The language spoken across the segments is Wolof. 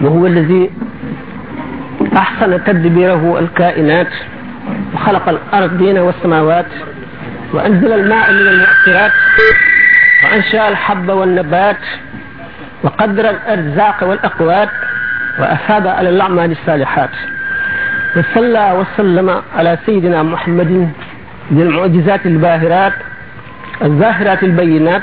وهو الذي أحسن تدبيره الكائنات وخلق الأرضين والسماوات وأنزل الماء من المؤثرات وأنشأ الحب والنبات وقدر الأرزاق والأقوات وأفاد على الأعمال الصالحات وصلى وسلم على سيدنا محمد المعجزات الباهرات الظاهرات البينات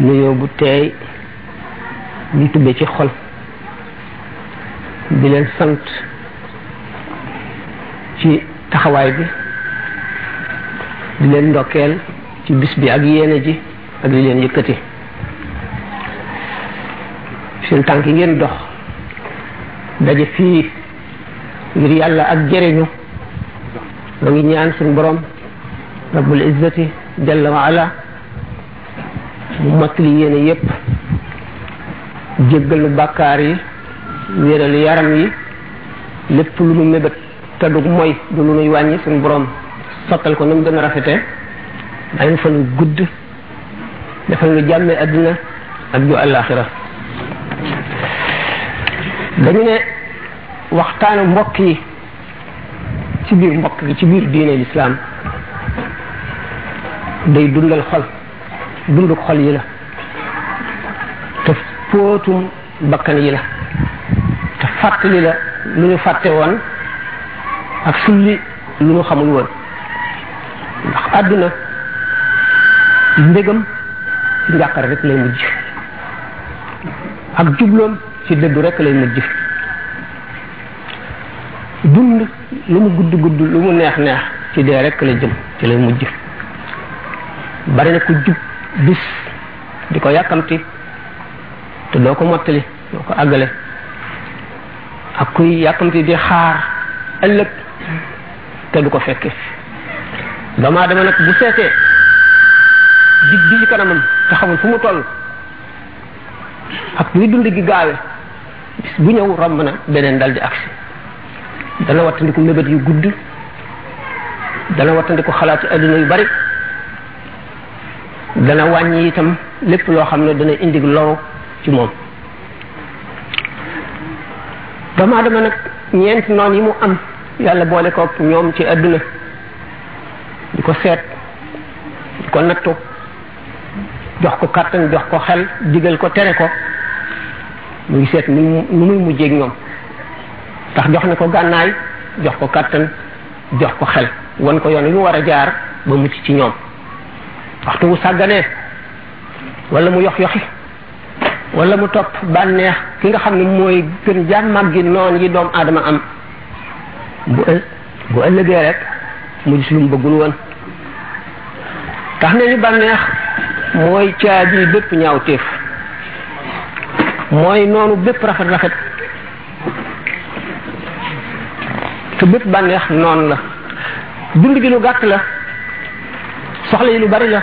nuyoo bu teey di tubbe ci xol di leen sant ci taxawaay bi di leen ndokkeel ci bis bi ak yéene ji ak li leen yëkkati seen tànk yi ngeen dox daje fii ngir yàlla ak jëriñu ma ngi ñaan suñu borom rabbul izzati jalla wa ala mu mottali yéene yépp jéggalu bàkkaar yi wéral yaram yi lépp lu nu mébét te du mooy du lu nuy wàññi suñu borom sottal ko na mu gën a rafete dañu fa nu gudd defal nu jàmme àdduna ak ju àllaaxira dañu ne waxtaanu mbokk yi ci biir mbokk gi ci biir diine lislaam day dundal xol dunduk xol yi la te póotum bakkan yi la te fàttali la lu ñu fàtte woon ak sulli lu ñu xamul woon ndax àdduna mbégam ci njàqare rek lay mujj ak jubloom ci dëddu rek lay mujj dund lu mu gudd gudd lu mu neex neex ci dee rek la jëm ci lay mujj bari na ku jub bis di ko yàkkamti te doo ko mottali doo ko àggale ak kuy yàkkamti di xaar ëllëg te du ko fekke doomu aadama nag bu seetee dig bi ci kanamam te xamul fu mu toll ak luy dund gi gaawe bis bu ñëw romb na beneen dal di agsi dana wattandiku mébét yu gudd dana wattandiku xalaat yi adduna yu bari dana wàññi itam lépp loo xam ne dana indi loru ci moom doomu aadama nag ñeenti noon yi mu am yàlla boole ko ñoom ci adduna di ko seet di ko nattu jox ko kàttan jox ko xel digal ko tere ko mu ngi seet ni mu nu muy mujjeeg ñoom ndax jox na ko gànnaay jox ko kàttan jox ko xel wan ko yoon yu war a jaar ba mucc ci ñoom waxtu wu sàgganee wala mu yox yoxi wala mu topp bànneex ki nga xam ne mooy gën jaan màggi noon yi doom aadama am bu bu ëllëgee rek mu gis lu mu bëggul woon tax na ni bànneex mooy caabi bépp ñaaw téef mooy noonu bépp rafet rafet te bépp bànneex noonu la dund gi lu gàtt la soxla yi lu bari la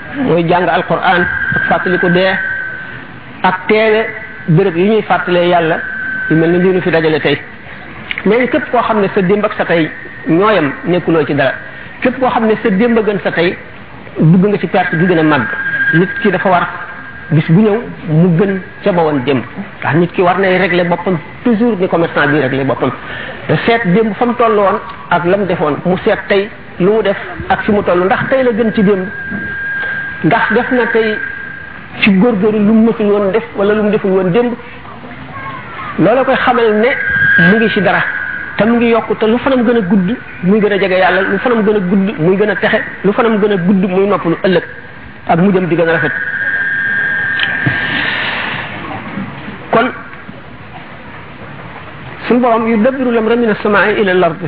mooy jàng alquran ak fàttaliku dee ak teewe béréb yi ñuy fàttalee yàlla yu mel ni lii nu fi dajale tey nee na képp koo xam ne sa démb ak sa tey ñooyam nekkuloo ci dara képp koo xam ne sa démb a gën sa tey dugg nga ci perte bi gën a màgg nit ki dafa war bis bu ñëw mu gën ca ba woon démb ndax nit ki war nay régler boppam toujours ni commerçant bi régler boppam te seet démb fa mu toll woon ak la mu defoon mu seet tey lu mu def ak fi mu toll ndax tey la gën ci démb ndax def na tey ci góorgóorlu lu mu mësul woon def wala lu mu deful woon démb loola koy xamal ne mu ngi ci dara te mu ngi yokk te lu fanam gën a gudd muy gën a jege yàlla lu fanam gën a gudd muy gën a texe lu fanam gën a gudd muy noppalu ëllëg ak mu jëm di gën a rafet kon suñu borom yu dabbiru lam ramina samaai ila al ardi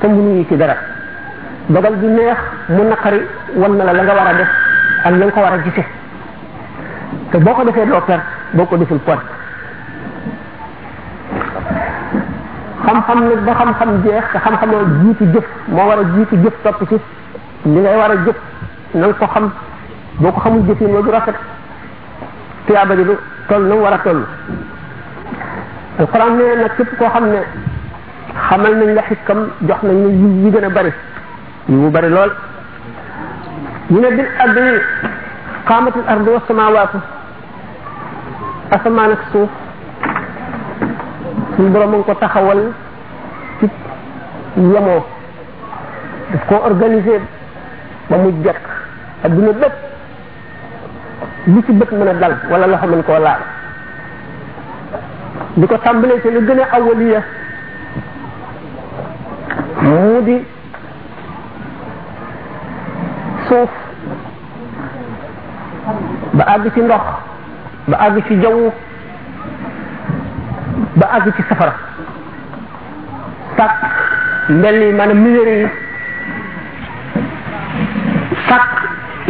te mënuñu ci dara dogal bi neex mu naqari wan na la la nga war a def ak la nga ko war a gise te boo ko defee doo perte boo ko deful perte xam-xam nag ba xam-xam jeex te xam-xam moo jiitu jëf moo war a jiitu jëf topp ci li ngay war a jëf na nga ko xam boo ko xamul jëfin wa du rafet tuyaaba ji du toll na mu war a toll alquran nee nag képp koo xam ne xamal nañ la xikam jox nañ la yiw yi gën a bari yiw mu bari lool ñu ne bil ardi qaamatil ardi wa samawaatu asamaan ak suuf suñu borom mu ngi ko taxawal ci yemoo daf ko organiser ba mu jekk adduna bépp li ci bët mën a dal wala loxo mën koo laal di ko tàmbalee ci lu gën a awaliya mu di suuf ba àgg ci ndox ba àgg ci jaww ba àgg ci safara sàkk mbel yi maanaam minéré yi sàkk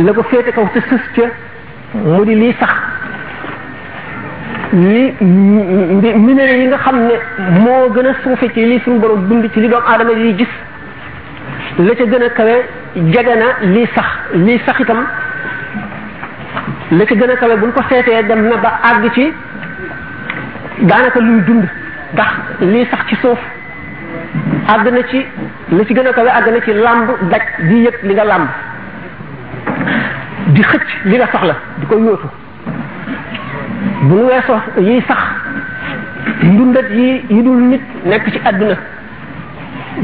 la ko féete kaw te sës ca mu di lii sax li minéré yi nga xam ne moo gën a suufe ci li suñu borom dund ci li doom aadama yi gis la ca gën a kawe jege na lii sax lii sax itam la ca gën a kawe buñ ko seetee dem na ba àgg ci daanaka luy dund ndax lii sax ci suuf àgg na ci la ci gën a kawe àgg na ci làmb daj di yëg li nga làmb di xëcc li nga soxla di ko yóotu bu nu weesoo yiy sax ndundat yi yi dul nit nekk ci àdduna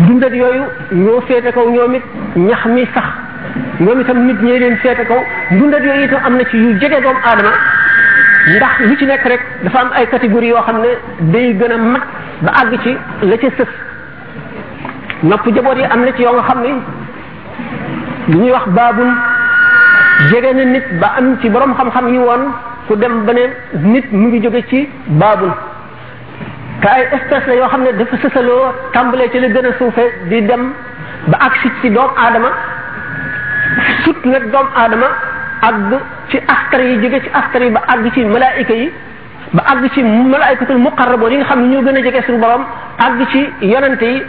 dundat yooyu ñoo féete kaw ñoom it ñax mi sax ñoom itam nit ñee leen féete kaw dundat yooyu itam am na ci yu jege doomu aadama ndax lu ci nekk rek dafa am ay catégorie yoo xam ne day gën a mat ba àgg ci la ca sës nopp jaboot yi am na ci yoo nga xam ne li ñuy wax baabul jege na nit ba am ci borom xam-xam yi woon ku dem ba ne nit mu ngi jóge ci baabul te ay espèce la yoo xam ne dafa sësaloo tàmbalee ci la gën a suufe di dem ba agsi ci doomu aadama sut nag doomu aadama ak ci askar yi jóge ci askar yi ba àgg ci malaayika yi ba àgg ci malaaykatul muqarraboon yi nga xam ne ñoo gën a jege suñu borom àgg ci yonente yi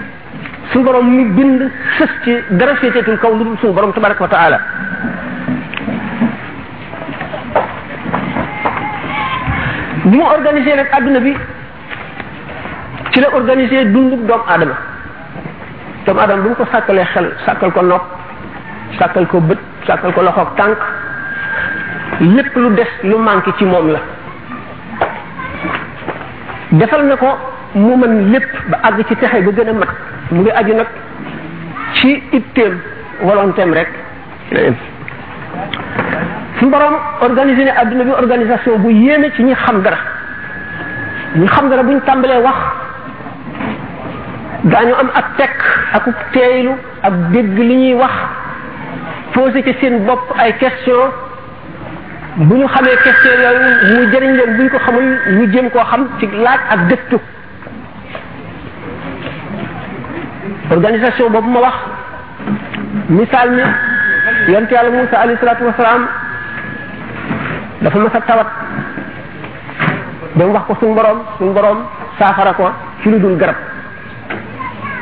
suñu borom mi bind sës ci dara féeteetul kaw lu dul suñu borom tabaraka wa taala bi mu organisé nag adduna bi ci la organisé dundu doomu aadama doomu aadama bu mu ko sàkkalee xel sàkkal ko nopp sàkkal ko bët sàkkal ko loxoog tànk lépp lu des lu manqué ci moom la defal na ko mu mën lépp ba àgg ci texe ba gën a mat mu ngi aju nag ci itteem volontéem rek suñu borom organisé ne adduna bi organisation bu yéeme ci ñi xam dara ñi xam dara buñ tàmbalee wax daañu am ak tekk ak teeylu ak dégg li ñuy wax posé ci seen bopp ay question bu ñu xamee question yooyu mu jëriñ leen bu ñu ko xamul ñu jëm koo xam ci laaj ak gëstu organisation boobu ma wax misaal mi yonent yàlla Moussa alayhi salaatu wasalaam dafa mas a tawat ba mu wax ko suñu borom suñu borom saafara ko ci lu dul garab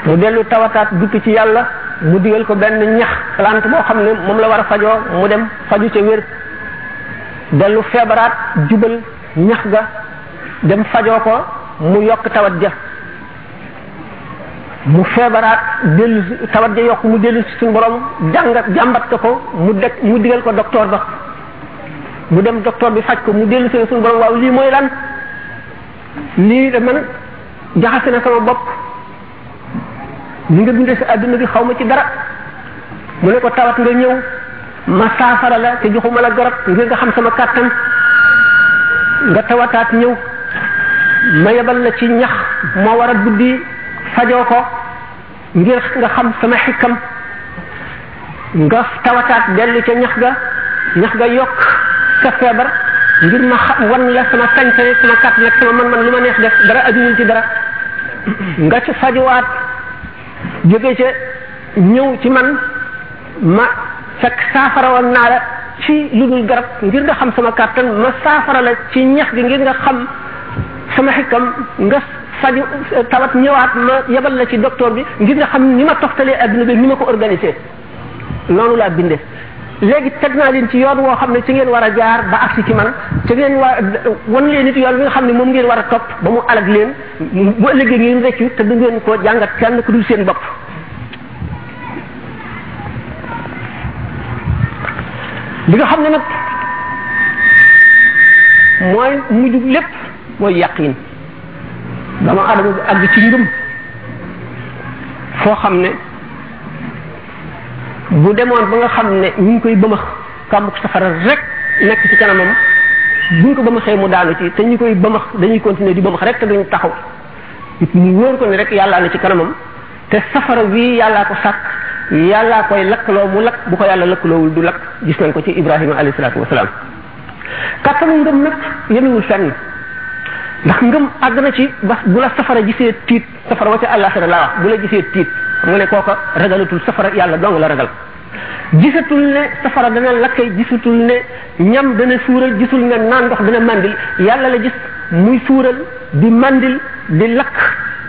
mu dellu tawataat dukki ci yàlla mu digal ko benn ñax plante boo xam ne moom la war a fajoo mu dem faju ca wér dellu feebaraat jubal ñax ga dem fajoo ko mu yokk tawat ja mu feebaraat dellu tawat ja yokk mu dellu si suñu borom jàngat jàmbat ko ko mu deg mu digal ko docteur ba mu dem docteur bi faj ko mu dellu si suñu borom waaw lii mooy lan lii de man jaxase na sama bopp ni nga dundee sa àdduna bi xaw ma ci dara mu ne ko tawat nga ñëw ma saafara la te joxuma la garab ngir nga xam sama kàttan nga tawataat ñëw ma yebal la ci ñax moo war a guddi fajoo ko ngir nga xam sama xikam nga tawataat dellu ca ñax ga ñax ga yokk sa feebar ngir ma xam wan la sama sañ-sañ sama kàtt nag sama man-man lu ma neex def dara ajuwul ci dara nga ci fajuwaat jóge ca ñëw ci man ma fekk saafara woon naa la ci lu dul garab ngir nga xam sama kàttan ma saafara la ci ñax gi ngir nga xam sama xikam nga faju tawat ñëwaat ma yebal la ci docteur bi ngir nga xam ni ma toxtalee adduna bi ni ma ko organisé noonu laa bindee léegi teg naa leen ci yoon woo xam ne ci ngeen war a jaar ba agsi ci man ci ngeen war wan leen nit yoon bi nga xam ne moom ngeen war a topp ba mu alag leen bu ëllëgee ngeen rëccu te du ngeen ko jàngat kenn ku dul seen bopp li nga xam ne nag mooy mujj lépp mooy yaqin dama adama bi àgg ci ngëm foo xam ne bu demoon ba nga xam ne ñu ngi koy bëmax kàmbuk safara rek nekk ci kanamam buñ ko bëmaxee mu daanu ci te ñu koy bëmax dañuy continuer di bëmax rek te duñ taxaw it mu wóor ko ne rek yàlla na ci kanamam te safara wii yàllaa ko sàkk yàllaa koy lakkaloo mu lakk bu ko yàlla lakkaloowul du lakk gis nañ ko ci ibrahima alayhi salaatu wasalaam kàttanu ngëm nag yemewul fenn ndax ngëm àgg na ci ba bu la safara gisee tiit safara wa ca àllaaxira laa wax bu la gisee tiit mu ne kooka ragalatul safara yàlla dong la ragal gisatul ne safara dana lakkay gisatul ne ñam dana suural gisul ne naan ndox dana mandil yàlla la gis muy suural di mandil di lakk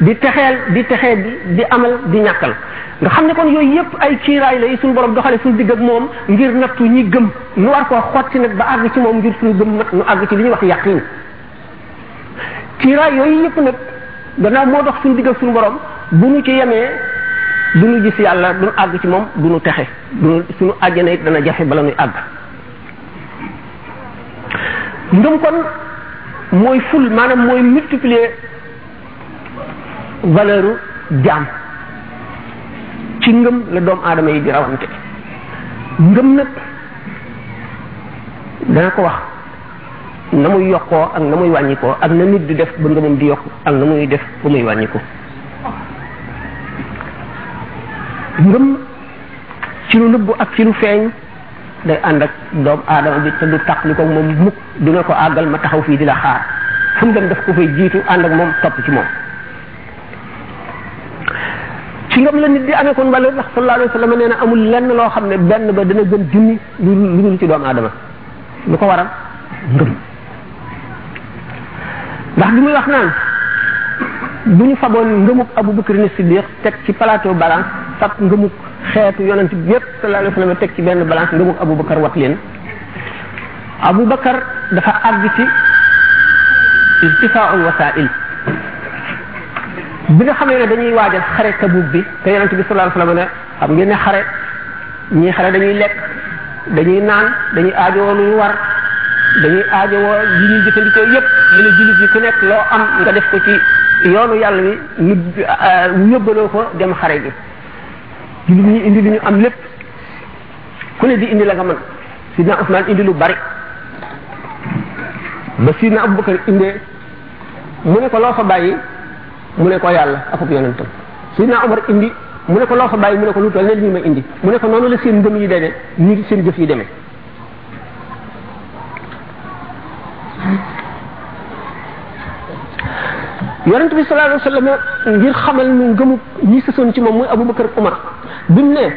di texeel di texee di di amal di ñàkkal nga xam ne kon yooyu yëpp ay kiiraay la yi suñu borom doxale suñu digg ak moom ngir nattu ñi gëm nu war koo xotti nag ba àgg ci moom ngir suñu gëm nag nu àgg ci li ñuy wax yàqin kiiraay yooyu yëpp nag gannaaw moo dox suñu digg ak suñu borom bu ñu ci yemee du ñu gis yàlla du ñu àgg ci moom du ñu texe du ñu suñu àjjana it dana jafe bala ñuy àgg ngëm kon mooy ful maanaam mooy multiplier valeur u jaam ci ngëm la doomu aadama yi di rawante ngëm nag dana ko wax na muy yokkoo ak na muy wàññikoo ak na nit di def ba ngëmam di yokk ak na muy def ba muy wàññiku ngëm ci lu nëbbu ak ci lu feeñ day ànd ak doom aadama bi te du tax li ko moom mukk du ne ko àggal ma taxaw fii di la xaar fu mu dem daf ko fay jiitu ànd ak moom topp ci moom ci ngëm la nit di amee kon wala ndax sallallahu alayhi wa sallam nee na amul lenn loo xam ne benn ba dana gën junni lu lu ci doomu aadama lu ko waral ngëm ndax bi muy wax naan bu ñu faboon ngëmuk Abu Bakr ni Siddiq teg ci plateau balance fab ngëmuk xeetu yonent bi yépp sallallahu alayhi wa sallam teg ci benn balance ngëmuk Abu Bakr wat leen Abu Bakr dafa àgg ci irtifaaul wasail bi nga xamee ne dañuy waajal xare Tabuk bi te yonent bi sallallahu alayhi wa sallam ne xam ngeen ne xare ñii xare dañuy lekk dañuy naan dañuy aajowoo lu ñu war dañuy aajowoo yi ñuy jëfandikoo yépp mu ne jullit yi ku nekk loo am nga def ko ci yoonu yàlla wi ñu euh, yóbbaloo ko dem xare ji jullit ñi indi li ñu am lépp ku ne di indi la nga mën sidna Usmaan indi lu bari ba sidna Abubakar indee mu ne ko loo fa bàyyi mu ne ko yàlla akub yonentam Seydina Omar indi mu ne ko loo fa bàyyi mu ne ko lu toll ne lii ma indi mu ne ko noonu la seen ngëm yi demee nii seen jëf yi demee yonent bi sallallahu alayhi wa sallam ngir xamal nu ngëmu ñi sësoon ci moom muy Abubakar ak Umar bi mu ne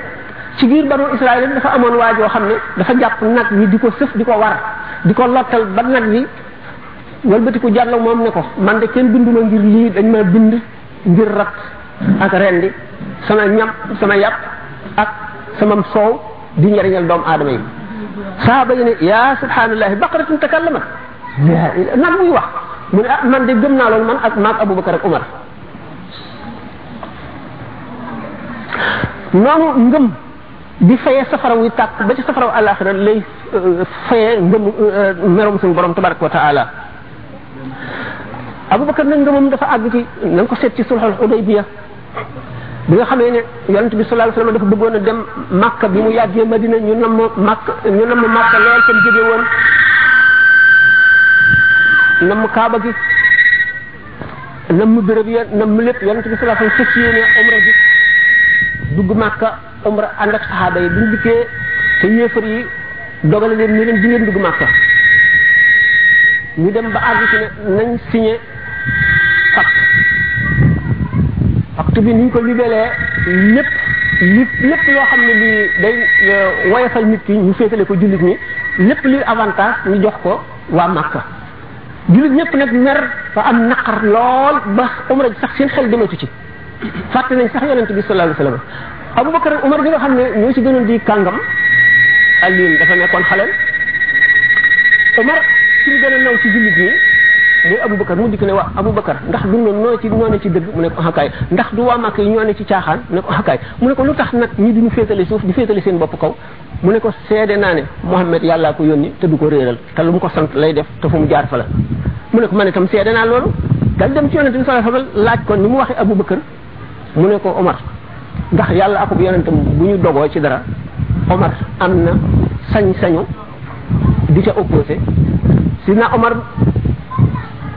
ci biir banu Israël dafa amoon waa joo xam ne dafa jàpp nag wi di ko sëf di ko war di ko lottal ba nag wi walbatiku jàll moom ne ko man de kenn binduma ngir lii dañ ma bind ngir rat ak rendi sama ñam sama yàpp ak sama soow di njariñal doomu aadama yi saaba yi ne yaa subhanallahi baqaratun takallamat yaa ila nag muy wax mu ne ah man de gëm naa loolu man ak maag abubakar ak umar noonu ngëm di fayee safara wuy tàkk ba ci safaraw àllaaxira lay euh, fayee ngëm euh, merom suñu borom tabaraka wa taala abubakar nag ngëmam dafa àgg ci na ko seet ci sulxul xudaybiya bi nga xamee ne yonent bi sallallahu alayhi wasallam dafa bëggoon a dem màkka bi mu yàggee madina ñu namm màkk ñu namm màkka lool tam jóge woon namm kaaba gi nam mu béréb ya nam mu lépp yonent bi sallallahu alayhi wasallam fas yéene umra bi dugg màkka umra ànd ak saxaaba yi bu ñu dikkee te yéefar yi dogale leen ni leen di ngeen dugg màkka ñu dem ba àgg ci ne nañ signé pacte pacte bi ni ñu ko libelee lépp li lépp loo xam ne lii day woyofal nit ki ñu féetale ko jullit ñi lépp luy avantage ñu jox ko waa màkka julit ñëpp nag mer fa am naqar lool ba umra ji sax seen xel dematu ci fàtte nañ sax yonent bi sallallahu alayhi wasallam abubakar ak umar bi nga xam ne ñoo ci gënoon di kàngam aliin dafa nekkoon xale umar ci mu gën a naw ci julit ñi muy abubakar mu dikk ne waa abubakar ndax du noonu noo ci ñoo ne ci dëgg mu ne ko axakaay ndax du waa màkk yi ñoo ne ci caaxaan mu ne ko axakaay mu ne ko lu tax nag ñi duñu féetale suuf di féetale seen bopp kaw mu ne ko seede naa ne Muhammad yàllaa ko yónni te du ko réeral te lu mu ko sant lay def te fu mu jaar fa la mu ne ko man itam seede naa loolu dal dem ci yonent bi sallallahu alayhi wasallam laaj ko ni mu waxee Abubakar mu ne ko Omar ndax yàlla akub yonentam bu ñu dogoo ci dara Omar am na sañ-sañu di ca opposé sidna Omar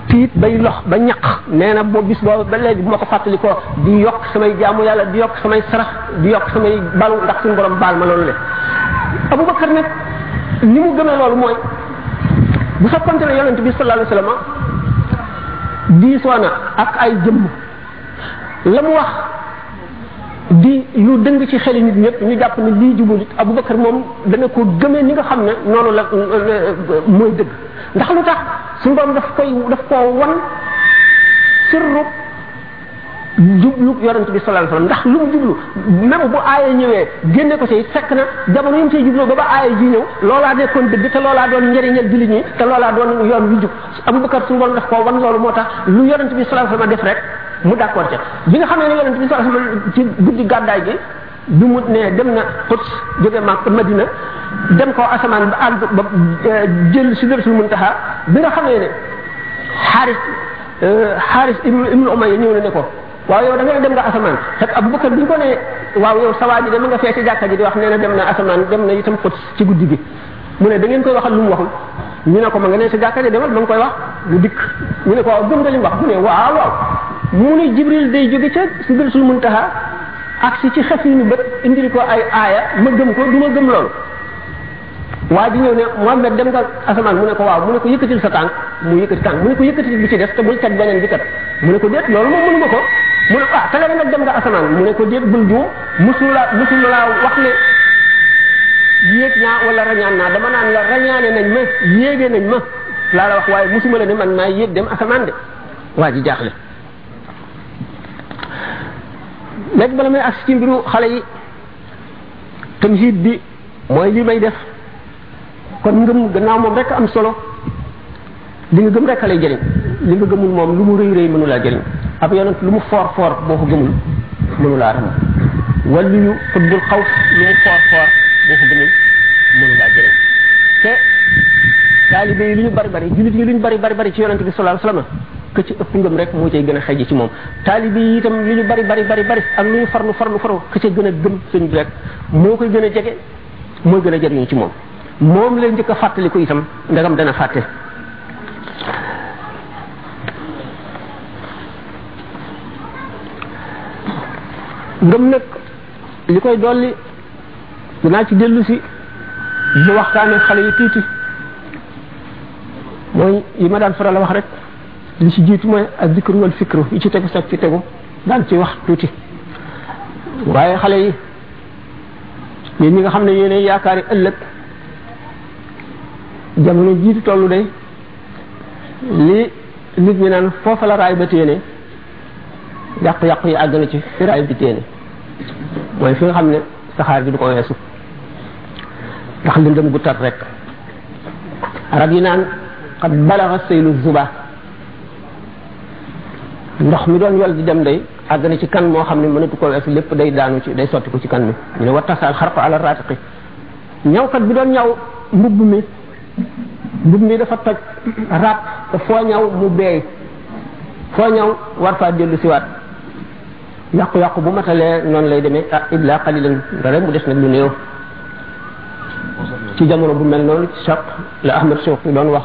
tiit bay lox ba ñaq nee na boo bis boobu ba léegi bu ma ko fàttali ko di yokk samay jaamu yàlla di yokk samay sarax di yokk samay balu ndax suñu borom baal ma loolu le abubakar nag ni mu gëmee loolu mooy bu fekkonte ne yonent bi sallallahu alayhi wasallam diisoo na ak ay jëmm la mu wax di lu dëng ci xeli nit ñëpp ñu jàpp ne lii jubul it Abubakar moom dana ko gëmee ni nga xam ne noonu la mooy dëgg ndax lu tax suñu borom daf koy daf koo wan sirru jublu yonent bi sallallahu alayhi wasallam ndax lu mu jublu même bu aaya ñëwee génne ko ci fekk na jamono yi mu ciy jubloo ba ba aaya ji ñëw loolaa nekkoon dëgg te loolaa doon njëriñal jullit ñi te loolaa doon yoon wi jub Abubakar suñu borom daf koo wan loolu moo tax lu yonent bi sallallahu alayhi wasallam def rek mu d'accord ca bi nga xam ne yonent bi sallallahu alayhi wasallam ci guddi gàddaay gi bi mu ne dem na Quds jóge ma Madina dem ko asamaan ba àgg ba jël Sidratul Muntaha bi nga xamee ne Xaaris Xaaris ibnu ibnu Umayya ñëw na ne ko waaw yow da nga ne dem nga asamaan fekk Abubakar bi ñu ko ne waaw yow sawaa ji de mu nga fee ci jàkka ji di wax nee na dem na asamaan dem na itam Quds ci guddi gi mu ne da ngeen koy waxal lu mu waxul ñu ne ko ma nga ne sa jàkka de demal ma nga koy wax mu dikk ñu ne ko waaw gëm nga li mu wax mu ne waaw waaw mu ne jibril day jóge ca sidratul muntaha ak si ci xef yi ñu bët indil ko ay aaya ma gëm ko du ma gëm loolu waa ji ñëw ne Muhammad dem nga asamaan mu ne ko waaw mu ne ko yëkkatil sa tànk mu yëkkati tànk mu ne ko yëkkatil bi ci des te bul teg beneen bi kat mu ne ko déet loolu moom mënu ma ko mu ne ko ah te nga nag dem nga asamaan mu ne ko déet bul juum musula musula wax ne yéeg naa wala rañaan naa dama naan la rañaane nañ ma yéege nañ ma laa la wax waaye musuma la ne man maa yéeg dem asamaan de waa ji jaaxle léegi bala may agsi ci mbiru xale yi tamhid bi mooy li may def kon ngëm gannaaw moom rek am solo li nga gëm rek lay jëriñ li nga gëmul moom lu mu rëy rëy mënu laa jëriñ ab yonent lu mu foor foor boo ko gëmul mënu laa ram wàllu yu xutbul xaw lu mu foor foor boo ko gëmul mënu laa jëriñ te taalibe yi lu ñu bari bari jullit yi lu ñu bari bari bari ci yonent bi sallallahu alayhi wasallam que ci ëpp ngëm rek moo cay gën a xejj ci moom taalibe yi itam lu ñu bari bari bari bari ak lu ñu farlu farlu farlu que ca gën a gëm sëñ bi rek moo koy gën a jege mooy gën a jëriñu ci moom moom leen njëkk a fàttaliku itam ndegam dana fàtte ngëm nag li koy dolli dinaa ci dellu si di waxtaane xale yi tuuti mooy yi ma daan faral a wax rek li ci jiitu mooy ak zikru wal fikru yi ci tegu sax ci tegu daan ci wax tuuti waaye xale yi yéen ñi nga xam ne yéenay yaakaari ëllëg jamono jiitu tollu de li nit ñi naan foofa la raay ba téene yàqu-yàqu yi àgg na ci fi raay bi téene mooy fi nga xam ne saxaar bi du ko weesu ndax lëndëm gu tar rek arab yi naan xat balaxa sëylu zuba ndox mi doon yol di dem day àgg na ci kan moo xam ne mënatu ko wees lépp day daanu ci day sotti ko ci kan mi ñu ne wa tasaal xarqu ala ratiqi ñawkat bi doon ñaw mbubb mi mbubb mi dafa toj ràpp te foo ñaw mu beey foo ñaw war faa dellu siwaat yàqu-yàqu bu matalee noonu lay demee ah illa qalilan dara mu des nag lu néew ci jamono bu mel noonu ci saq la Ahmad Shawqi doon wax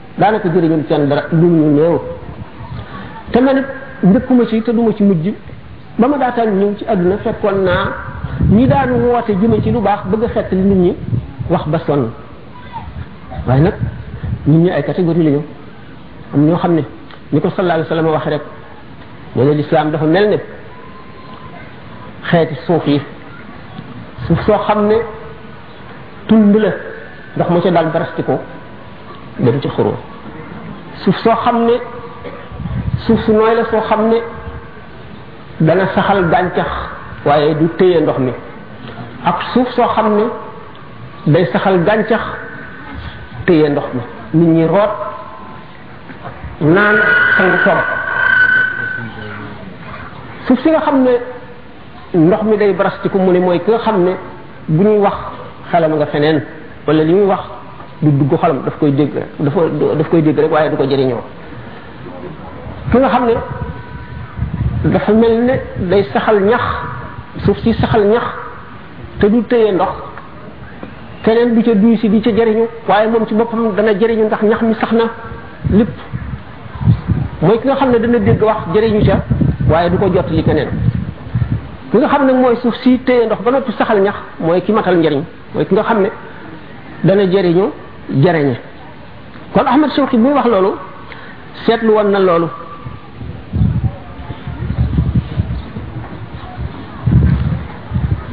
daanaka jëriñul kenn dara lu ñu néew te man it njëkkuma ci te duma ci mujj ba ma daataan ñëw ci àdduna fekkoon naa ñi daan woote jëme ci lu baax bëgg a xett li nit ñi wax ba sonn waaye nag nit ñi ay catégorie lañu am ñoo xam ne ni ko sallallahu alayhi wasallam wax rek ne ne lislaam dafa mel ne xeeti suuf yi suuf soo xam ne tund la ndox mu ca dal barasti ko dem ci xuroo suuf soo xam ne suuf su nooy la soo xam ne dana saxal gàncax waaye du téye ndox mi ak suuf soo xam ne day saxal gàncax téye ndox mi nit ñi root naan sangu toog suuf si nga xam ne ndox mi day barastiku mu ne mooy ki nga xam ne bu ñuy wax xelam nga feneen wala li ñuy wax du dugg xolam daf koy dégg rek dafa daf koy dégg rek waaye du ko jëriñoo ki nga xam ne dafa mel ne day saxal ñax suuf si saxal ñax te du téye ndox keneen du ca duy si di ca jëriñu waaye moom ci boppam dana jëriñu ndax ñax mi sax na lépp mooy ki nga xam ne dana dégg wax jëriñu ca waaye du ko jot li keneen ki nga xam ne mooy suuf si téye ndox ba noppi saxal ñax mooy ki matal njëriñ mooy ki nga xam ne dana jëriñu jëriñe kon Ahmad Shawqi muy wax loolu seetlu woon na loolu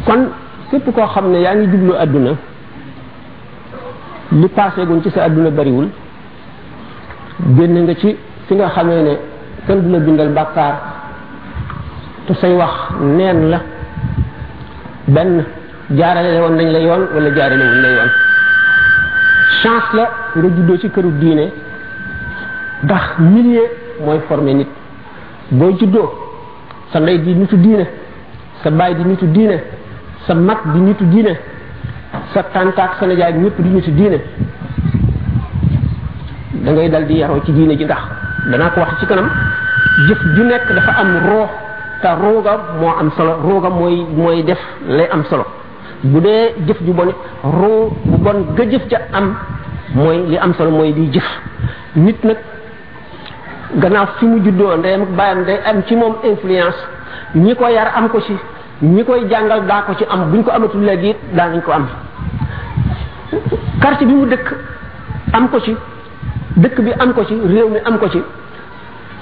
kon képp koo xam ne yaa ngi jublu àdduna li passé guñ ci sa àdduna bariwul génne nga ci fi nga xamee ne kenn du la bindal bàkkaar te say wax neen la benn jaarale woon nañ la yoon wala jaarale wuñ la yoon chance la nga juddoo ci këru diine ndax milieu mooy formé nit boo juddoo sa ndey di nitu diine sa baay di nitu diine sa mag di nitu diine sa tàntaak sa nijaay ñëpp di nitu diine da ngay dal di yaroo ci diine ji ndax danaa ko wax ci kanam jëf ju nekk dafa am roo te rooga moo am solo rooga mooy mooy def lay am solo bu dee jëf ju bon roo bu bon ga jëf ca am mooy li am solo mooy di jëf nit nag gannaaw fi mu juddoo ndeyam ak baayam day am ci moom influence ñi ko yar am ko ci ñi koy jàngal daa ko ci am buñ ko amatul léegi it daa nañ ko am quartier bi mu dëkk am ko ci dëkk bi am ko ci réew mi am ko ci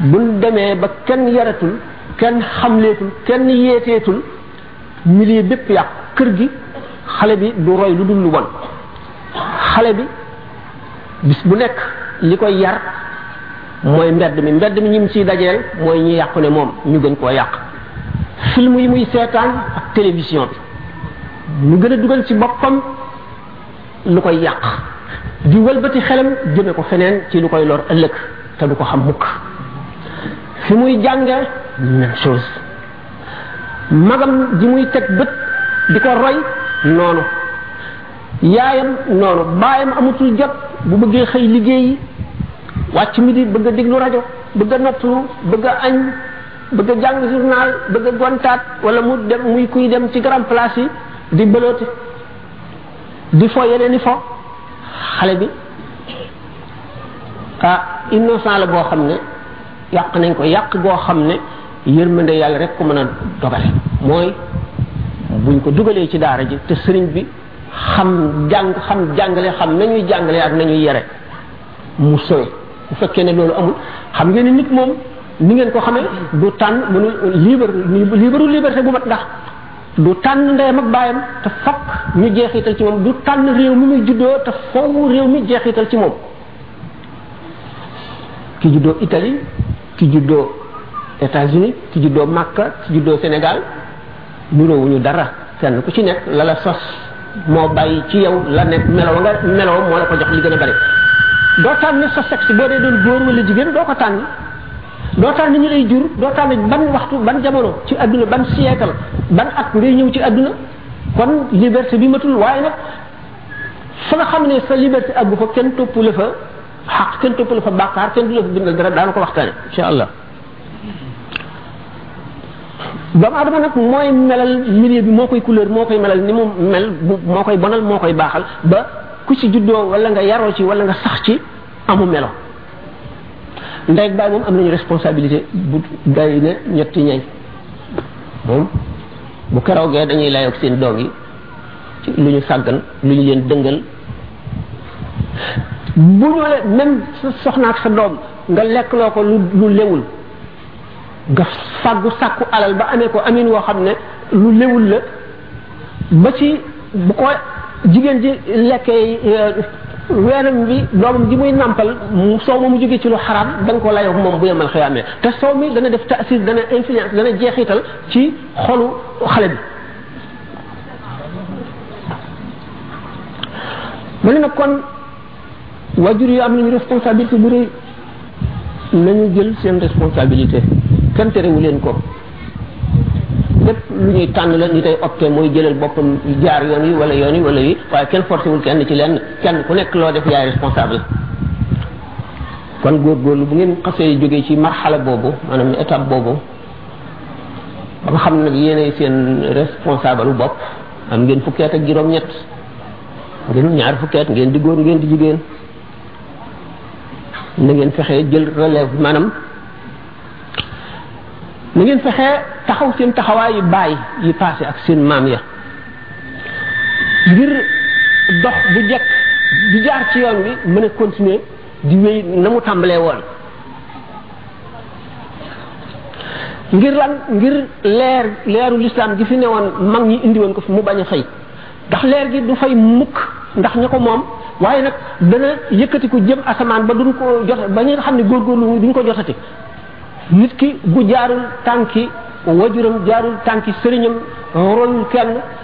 buñ demee ba kenn yaratul kenn xamleetul kenn yeeteetul milieu bépp yàq kër gi xale bi du roy lu dul lu bon xale bi bis bu nekk li koy yar mooy mbedd mi mbedd mi ñim ciy dajeel mooy ñi yàqu ne moom ñu gën koo yàq film yi muy seetaan ak télévision bi mu gën a dugal ci boppam lu koy yàq di wëlbati xelam jëme ko feneen ci lu koy lor ëllëg te du ko xam mukk fi muy jànge même chose magam ji muy teg bët di ko roy noonu yaayam noonu baayam amatul jot bu bëggee xëy liggéeyi wàcc midi bëgg a déglu rajo bëgg a noppalu bëgg a añ bëgg a jàng journal bëgg a gontaat wala mu dem muy kuy dem ci grand place yi di bëloote di fo yeneen i fo xale bi ah innocent la boo xam ne yàq nañ ko yàq goo xam ne yërmande yàlla rek ko mën a dogale mooy buñ ko dugalee ci daara ji te sëriñ bi xam jàng xam jàngale xam nañuy jàngale ak nañuy yare mu sowe bu fekkee ne loolu amul xam ngeen ne nit moom ni ngeen ko xamee du tànn mënu libre libre liberté bu mat ndax du tànn ndeyam ak baayam te fokk ñu jeexital ci moom du tànn réew mi muy juddoo te foofu réew mi jeexital ci moom ki juddoo Italie ki juddoo États-Unis ki juddoo Makka ki juddoo Sénégal nuroowuñu dara kenn ku ci nekk la la sos moo bàyyi ci yow la nekk meloo nga meloo moo la ko jox li gën a bari doo tànn sa sexe boo dee doon góor wala jigéen doo ko tànn doo tànn ñu lay jur doo tànn ban waxtu ban jamono ci àdduna ban siècle ban at ngay ñëw ci àdduna kon liberté bi matul waaye nag fa nga xam ne sa liberté àggu fa kenn topp la fa xaq kenn topp la fa bàkkaar kenn du la fa bindal dara daanu ko waxtaane incha allah doomu adama nag mooy melal milieu bi moo koy couleur moo koy melal ni mu mel moo koy bonal moo koy baaxal ba ku ci juddoo wala nga yaroo ci wala nga sax ci amu melo ndey ak baay moom am nañu responsabilité bu day ne ñetti ñay moom bu keroogee dañuy layoog seen doom yi lu ñu sàggan lu ñu leen dëngal bu ñu le même sa soxna ak sa doom nga lekk loo ko lu lu lewul nga fàggu sàkku alal ba amee ko amin woo xam ne lu lewul la ba ci bu ko jigéen ji lekkee weenam bi doomam ji muy nàmpal mu soow ma mu jógee ci lu xaraam da nga ko layoog moom bu yemal xiyaamee te soow mi dana def taasir dana influence dana jeexital ci xolu xale bi mu ne nag kon waajur yi am nañu responsabilité bu rëy nañu jël seen responsabilité kenn terewu leen ko lépp lu ñuy tànn la ñu koy opté mooy jëlal boppam jaar yoon yi wala yoon yi wala yi waaye kenn forcé wul kenn ci lenn kenn ku nekk loo def yaay responsable kon góorgóorlu bu ngeen xasee jógee ci marxala boobu maanaam étape boobu ba nga xam ne nag yéenay seen responsable bu bopp am ngeen fukki at ak juróom-ñett ngeen ñaar fukki at ngeen di góor ngeen di jigéen na ngeen fexee jël relève bi maanaam na ngeen fexee taxaw seen taxawaay yu baay yi passé ak seen maam ya ngir dox bu jekk di jaar ci yoon bi mën a continuer di wéy na mu tàmbalee woon ngir lan ngir leer leeru lislaam gi fi newoon mag ñi indi woon ko fi mu bañ a fay ndax leer gi du fay mukk ndax ña ko moom waaye nag dana yëkkati ko jëm asamaan ba duñ ko jot ba ñi nga xam ne góorgóorlu duñ ko jotati nit ki bu jaarul tànki wajuram jaarul tànki sëriñam royul kenn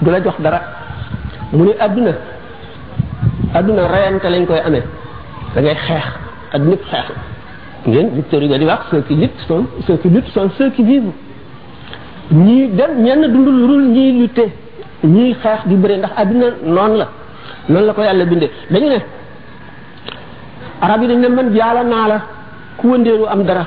du la jox dara mu ne adduna adduna reyante lañ koy amee da ngay xeex ak ñëpp xeex ngeen Victor Hugo di wax ceux qui luttent sont ceux qui luttent sont ceux qui vivent ñii dem ñenn dundul lu dul ñii lutte ñii xeex di bëre ndax adduna noonu la noonu la ko yàlla bindee dañu ne arab yi dañ ne man jaala naa la ku wëndeelu am dara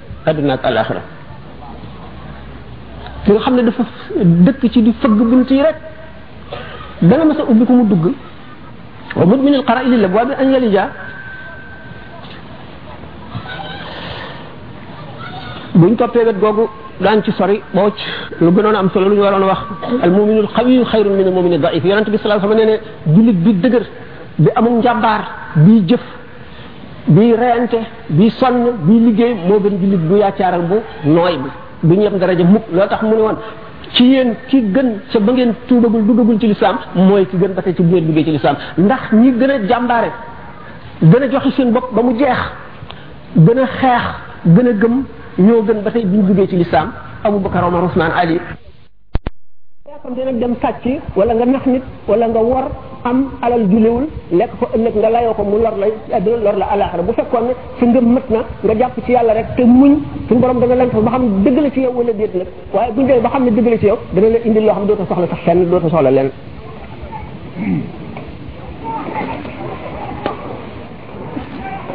àdduna ak alaxira ki nga xam ne dafa dëkk ci di fëgg bunt yi rek dana mës a ubbi ko mu dugg wa mudmin al qara ilil abwaabi an yalija buñ toppee wet googu daan ci sori ba wacc lu gënoon am solo lu ñu waroon wax al muminul qawiyu xayrun min al mumini daif yonente bi sallallahu alayhi wa sallam nee ne jullit bi dëgër bi amul njàmbaar bi jëf bi reyante bi sonn bi liggéey moo gën jullit bu yaacaaral bu nooy bi du ñu yem daraja mukk loo tax mu ne woon ci yéen ki gën sa ba ngeen tuubagul duggagul ci lislaam mooy ki gën ba tey ci bu ngeen duggee ci lislaam ndax ñi gën a jàmbaare gën a joxe seen bopp ba mu jeex gën a xeex gën a gëm ñoo gën ba tey bu ñu duggee ci lislaam Abubakar Omar Usmaan Ali yaakam te nag dem sàcc wala nga nax nit wala nga wor am alal julewul lekk ko ëllëg nga layoo ko mu lor la ci àdduna lor la alaxira bu fekkoon ne sa ngëm mat na nga jàpp ci yàlla rek te muñ suñu borom dana leen fa ba xam dëgg la ci yow wala déet nag waaye buñu demee ba xam ne dëgg la ci yow dana la indil loo xam ne dootoo soxla sax fenn dootoo soxla leen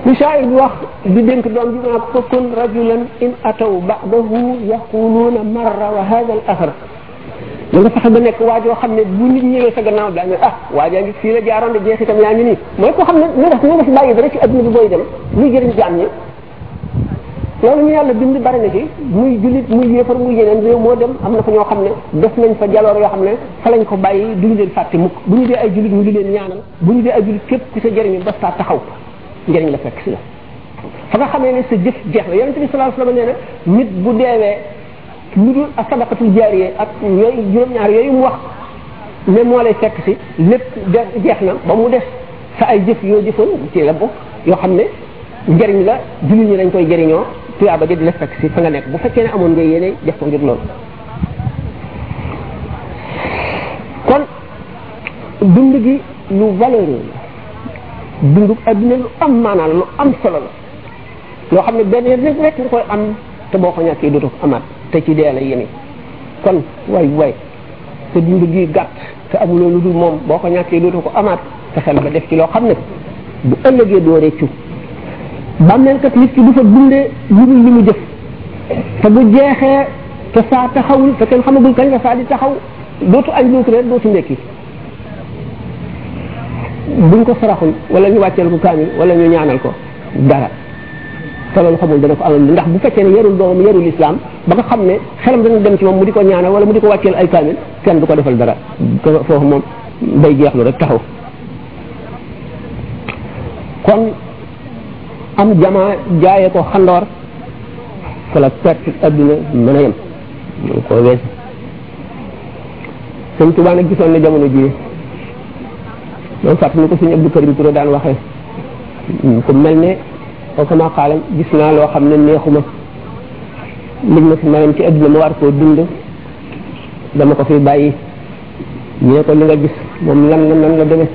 li shaayir bi wax di dénk doom bi ma ko kun rajulan in ataw ba'dahu yaquluuna marra wa hada al athar da nga fexe ba nekk waajoo xam ne bu nit ñëwee sa gannaaw daa ne ah waajaa ngi fii la jaaroon de jeex itam yaa ngi nii mooy koo xam ne na nga na nga fi bàyyi dara ci adduna bi booy dem luy jëriñ jaam ñi loolu ñu yàlla bind bari na ci muy jullit muy yéefar muy yeneen réew moo dem am na fa ñoo xam ne def nañ fa jaloor yoo xam ne fa lañ ko bàyyi duñu leen fàtte mukk bu ñu dee ay jullit ñu di leen ñaanal bu ñu dee ay jullit képp ku sa jëriñu ba saa taxaw njëriñ la fekk si la fa nga xamee ne sa jëf jeex na yonente bi sallallahu alayhi wasallam nee na nit bu deewee lu dul ak sadaqatul jaariya ak yooyu juróom-ñaar yooyu mu wax ne moo lay fekk si lépp de jeex na ba mu des sa ay jëf yoo jëfoon ci la bokk yoo xam ne njëriñ la jullit ñi dañ koy jëriñoo tuyaaba ji di la fekk si fa nga nekk bu fekkee ne amoon nga yéene def ko ngir loolu kon dund gi lu valeuré la dund adduna lu am maanaam lu am solo la loo xam ne benn yoon rek rek nga koy am te boo ko ñàkkee dootu ko amaat te ci dee la yéene kon waay waay te dund gi gàtt te amuloo lu dul moom boo ko ñàkkee dootu ko amaat te xel ba def ci loo xam ne bu ëllëgee doo réccu bàmmeel kat nit ki du fa dundee lu dul li mu jëf te bu jeexee te saa taxawul te kenn xamagul kañ la saa di taxaw dootu añ dootu reer dootu ndekki buñ ko saraxul wala ñu wàcceel ko kaamil wala ñu ñaanal ko dara te loolu xamul dana ko amal ndax bu fekkee ne yarul doomam yarul islam ba nga xam ne xelam dana dem ci moom mu di ko ñaanal wala mu di ko wàcceel ay kaamil kenn du ko defal dara foofu moom day jeexlu rek taxaw kon am jamaa jaayee ko xandoor fa la perte adduna mën a yem mënu koo wees sëñ Tuubaa nag gisoon na jamono jii moom fàtt ni ko sëñ Abdou Karim Touré daan waxee ku mel ne oo sama xaalam gis naa loo xam ne neexuma liñ ma fi mayoon ci adduna ma war koo dund dama ko fi bàyyi ñu ne ko li nga gis moom lan la nan la demee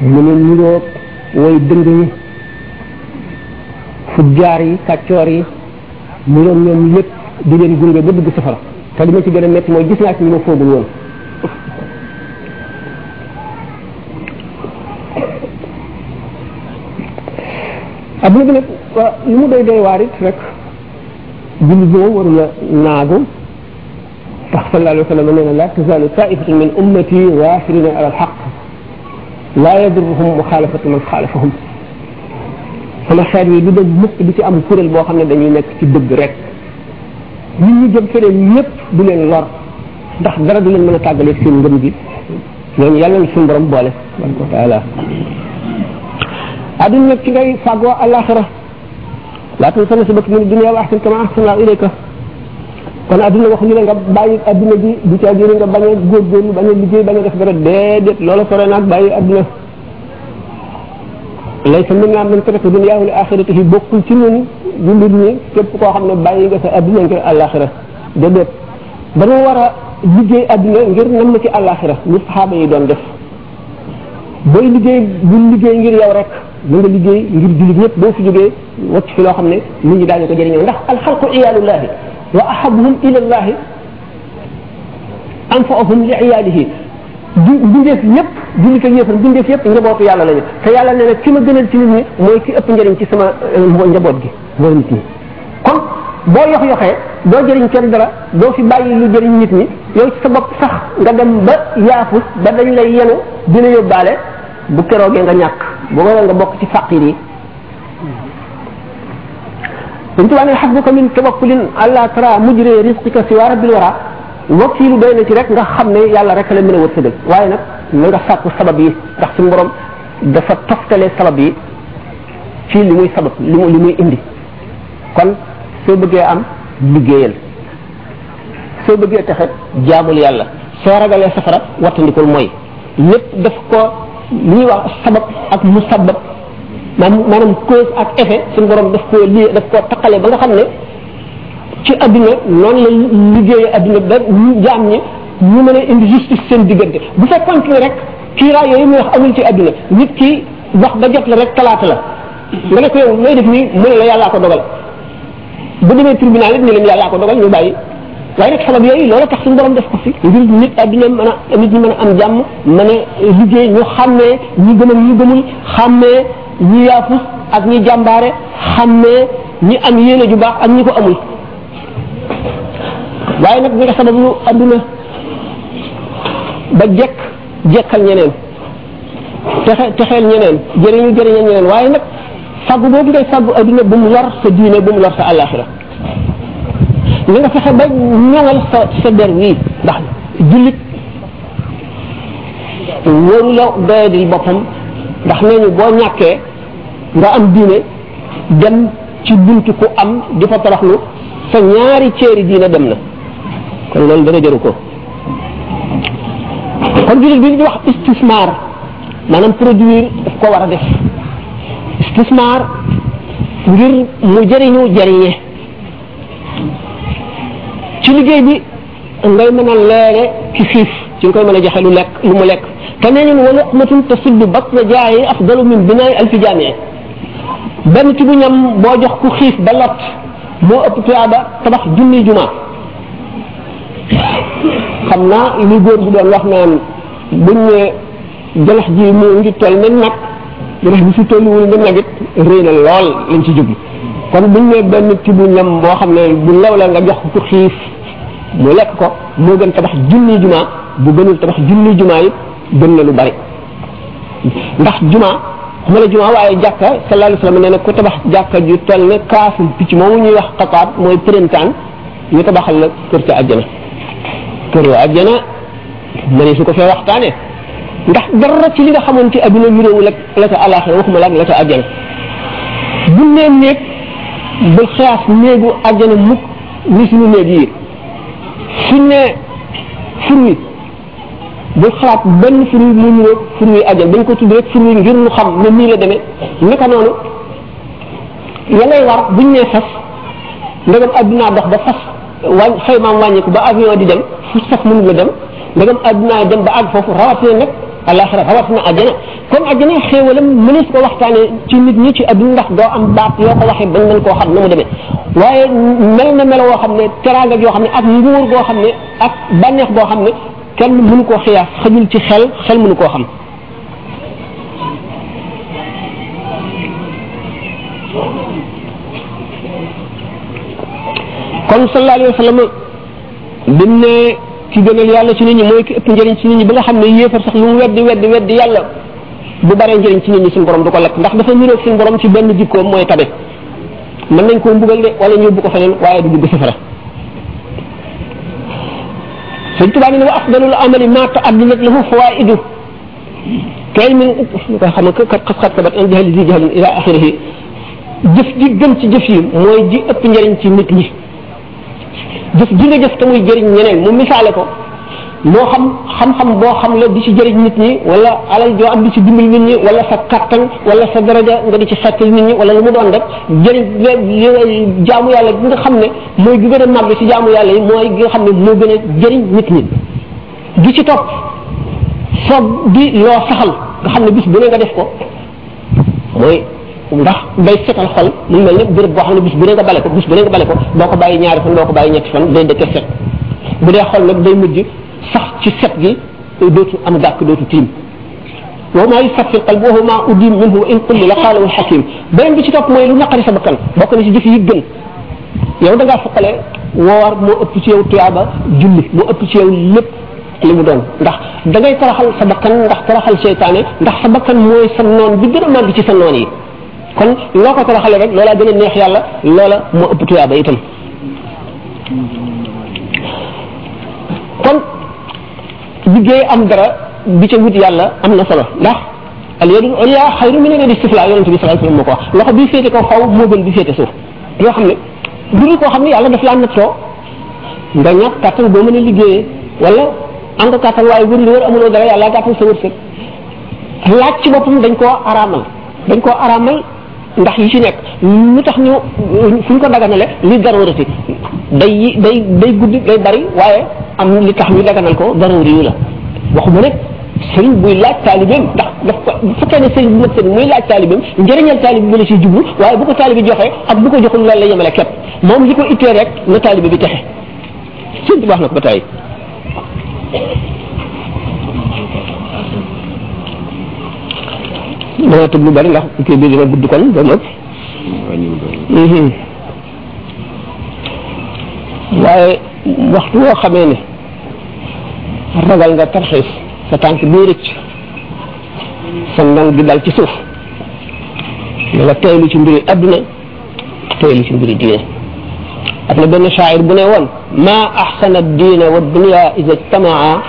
mu ne niroog way dëng yi fujjaar yi kàccoor yi mu yor ñoom lépp di leen gunge ba dugg safara te li ma ci gën a métti mooy gis naa ci ñu ma foogul woon adduna bi nag li mu doy doy waar it rek jullit bi moom warula naagu ndax sallallahu alayhi wa sallam nee na la tazalu taifatun min ummati zahirina ala alxaq laa yadurruhum muxaalafatu man xaalafahum sama xeet yi du dëgg mukk du ci am kuréel boo xam ne dañuy nekk ci dëgg rek nit ñi jëm feneen ñëpp du leen lor ndax dara du leen mën a tàggalee seen ngëm gi ñooñu yàlla na suñu borom boole tabaraka wa taala adduna nag ci ngay fàggoo alaxira laa tan sana si bëkk min dunya wa ahsin kama ahsana Allahu ilayka kon adduna waxuñu la nga bàyyi adduna bi du caa génn nga bañ a góorgóorlu bañ a liggéey bañ a def dara déedéet loola sore naag bàyyi adduna laysa minna man taraka dunyaahu li axiratihi bokkul ci ñun jullit ñi képp koo xam ne bàyyi nga sa adduna ngir àllaaxira déedéet dañu war a liggéey adduna ngir nam na ci àllaaxira ñu saxaaba yi doon def booy liggéey bu liggéey ngir yow rek na nga liggéey ngir jullit ñëpp boo fi jógee wacc fi loo xam ne nit ñi daañu ko jëriñoo ndax alxalqu iyaalullahi wa ahabuhum ila llahi anfaahum li iyaalihi bindeef yëpp jullit ak yéefar bindeef yëpp njabootu yàlla lañu te yàlla nee na ki ma gënal ci nit ñi mooy ki ëpp njëriñ ci sama euh, njaboot gi mooy nit ñi kon boo yox yoxee doo jëriñ kenn dara doo fi bàyyi lu jëriñ nit ñi yow ci sa bopp sax nga dem ba yaafus ba dañ lay yenu dina yóbbaale bu keroogee nga ñàkk bu waree nga bokk ci faqir yi dañ ci waane xasbuka min tawakkulin alla tara mujre risqika si waa rabbil wara wakiilu doy na ci rek nga xam ne yàlla rek la mën a wërsëgal waaye nag na nga sàkku sabab yi ndax suñu borom dafa toftale sabab yi ci li muy sabab li mu li muy indi kon soo bëggee am liggéeyal soo bëggee texe jaamul yàlla soo ragalee safara wattandikul mooy lépp daf ko li ñuy wax sabab ak mu sabab maanaam cause ak effet suñu borom daf koo lii daf koo taqale ba nga xam ne ci adduna noonu la liggéeyee adduna ba ñu jaam ñi ñu mën a indi justice seen diggante bu fekkoon ne rek kiiraay yooyu muy wax amul ci adduna nit ki wax ba jot la rek talaata la nga ne ko yow looy def nii mu ne la yàllaa ko dogal bu demee tribunal it ni leen yàllaa ko dogal ñu bàyyi waaye nag sabab yooyu loolu tax suñu borom def ko fi ngir nit adduna mën a nit ñi mën a am jàmm mën a liggéey ñu xàmmee ñi gëm ak ñi gëmul xàmmee ñi yaafus ak ñi jàmbaare xàmmee ñi am yéene ju baax ak ñi ko amul waaye nag ñi nga sabab lu adduna ba jekk jekkal ñeneen texe texeel ñeneen jëriñu jëriña ñeneen waaye nag fàggu boobu ngay fàggu adduna bu mu lor sa diine bu mu lor sa àllaaxira li nga fexe ba ñoŋal sa sa der wii ndax jullit waru la doyadil boppam ndax nee ñu boo ñàkkee nga am diine dem ci buntu ku am di fa toroxlu sa ñaari céeri diine dem na kon loolu dara jëru ko kon jullit bi ñu wax istismar maanaam produire daf ko war a def istismar ngir mu jëriñu jëriñe ci liggéey bi ngay mën a leere ki xiif ci nga koy mën a joxe lu lekk lu mu lekk te nee ñun wa luqmatun tasuddu batna jaayi afdalu min binaay alfi jaamee benn ci bu ñam boo jox ku xiif ba lot moo ëpp tuyaaba tabax junni jumaa xam naa li góor bi doon wax naan buñ ne janax ji mu ngi toll ne nag janax bi si tolluwul ne nag it rëy na lool lañ ci jublu kon buñ ne benn tibu ñam boo xam ne bu law la nga jox ko xiif mu lekk ko moo gën tabax junni jumaa bu gënul tabax junni jumaa yi gën na lu bari ndax jumaa xuma la jumaa waaye jàkka sallallahu alayhi wa sallam nee na ku tabax jàkka ju toll ne kaafum picc moomu ñuy wax xataat mooy printemps ñu tabaxal la kër ca àjjana kër wa àjjana ma ne su ko fee waxtaane ndax dara ci li nga xamoon ci adduna yuréewu la la ca àllaaxira waxuma laag la ca àjjana bu nee néeg bul xaas néegu àjjana mukk ni suñu néeg yi suñ ne furwi bul xalaat benn furwi mu ñëw furwi àjjana dañ ko tudd rek furwi ngir lu xam ne nii la demee naka noonu ya ngay war buñ nee fas ndegam addunaa dox ba fas wàñ xaymaam wàññiku ba avion di dem fu fas mënu la dem ndegam addunaa dem ba àgg foofu rawatina nag alaxira rawatina àjjana kon àjjana xéewalam mënees ko waxtaane ci nit ñi ci adduna ndax doo am baat yoo ko waxee bañ mën koo xam na mu demee waaye mel na melo woo xam ne teraanga yoo xam ne ak nguur goo xam ne ak bànneex boo xam ne kenn mënu koo xiyaas xajul ci xel xel mënu koo xam kon sallallahu alayhi wa sallam bi mu ne ki gënal yàlla ci nit ñi mooy ki ëpp njëriñ ci nit ñi ba nga xam ne yéefar sax lu mu weddi weddi weddi yàlla bu baree njëriñ ci nit ñi suñu borom du ko lekk ndax dafa niroog suñu borom ci benn jikkoom mooy tabe mën nañ koo mbugal de wala ñu bu ko feneen waaye du dugg safara sëñ Tuubaa ne wa afdalul amali ma taaddadat lahu fawaidu kay min ñu koy xam ne kat xat xat sabat an jahali di jahalin ila axirihi jëf ji gën ci jëf yi mooy ji ëpp njëriñ ci nit ñi jëf ji nga jëf te muy jëriñ ñeneen mu misaale ko moo xam xam-xam boo xam la di ci jëriñ nit ñi wala alal joo am di ci dimbali nit ñi wala sa kattan wala sa daraja nga di ci xettal nit ñi wala lu mu doon rek jëriñ jaamu yàlla gi nga xam ne mooy gi gën a màgg ci jaamu yàlla yi mooy gi nga xam ne moo gën a jëriñ nit ñi gi ci topp foog di loo saxal nga xam ne bis bu ne nga def ko mooy ndax day setal xol mu mel ne béréb boo xam ne bis bu ne nga bale ko bis bu ne nga bale ko doo ko bàyyi ñaari fan doo ko bàyyi ñetti fan day dëkke set bu dee xol nag day mujj sax ci set gi dootu am gàkk dootu tiim wa maa yusaf fi qalbi wa huwa maa udim minhu wa in qulli la qaala al hakim beneen bi ci topp mooy lu naqari sa bakkan bokk na ci jëf yi gën yow da ngaa foqale woor moo ëpp ci yow tuyaaba julli moo ëpp ci yow lépp li mu doon ndax da ngay toroxal sa bakkan ndax toroxal seytaane ndax sa bakkan mooy sa noon bi gën a màgg ci sa noon yi kon loo ko toroxale rek loola gën a neex yàlla loola moo ëpp tuyaaba itam kon liggéey am dara bi ca wut yàlla am na solo ndax al yadu ulya xayru min yadi sufla yonente bi sallallahu alayhi wasallam moo ko wax loxo bi féete kaw xaw moo gën bi féete suuf yoo xam ne lu dul koo xam ne yàlla daf laa nattoo nga ñàkk kàttan boo mën a liggéeyee wala am nga kàttan waaye wër li wër amuloo dara yàlla gàttal sa wërsëg laaj ci boppam dañ koo araamal dañ koo araamal ndax yi ci nekk lu tax ñu fu ñu ko daganale li darurati day day day guddi day bari waaye am li tax ñu daganal ko daruri yu la waxuma nag sëriñ buy laaj taalibeem ndax daf ko bu fekkee ne sëriñ bu mat sëriñ muy laaj taalibeem njëriñal taalibe bi la ciy jublu waaye bu ko taalibe joxee ak bu ko joxul loolu la yemale képp moom li ko ittee rek na taalibe bi texe sëñ bi wax na ko ba tey dana tëb lu bari ndax kii bi dina gudd kon ba mu ëpp Mhm. waaye waxtu woo xamee ne ragal nga tarxiis sa tànk bii rëcc sa ndong di dal ci suuf nga teylu ci mbiri àdduna tooy li ci mbiri diine am na benn shaayir bu ne woon ma axsana diina wa dunia ida ijtamaa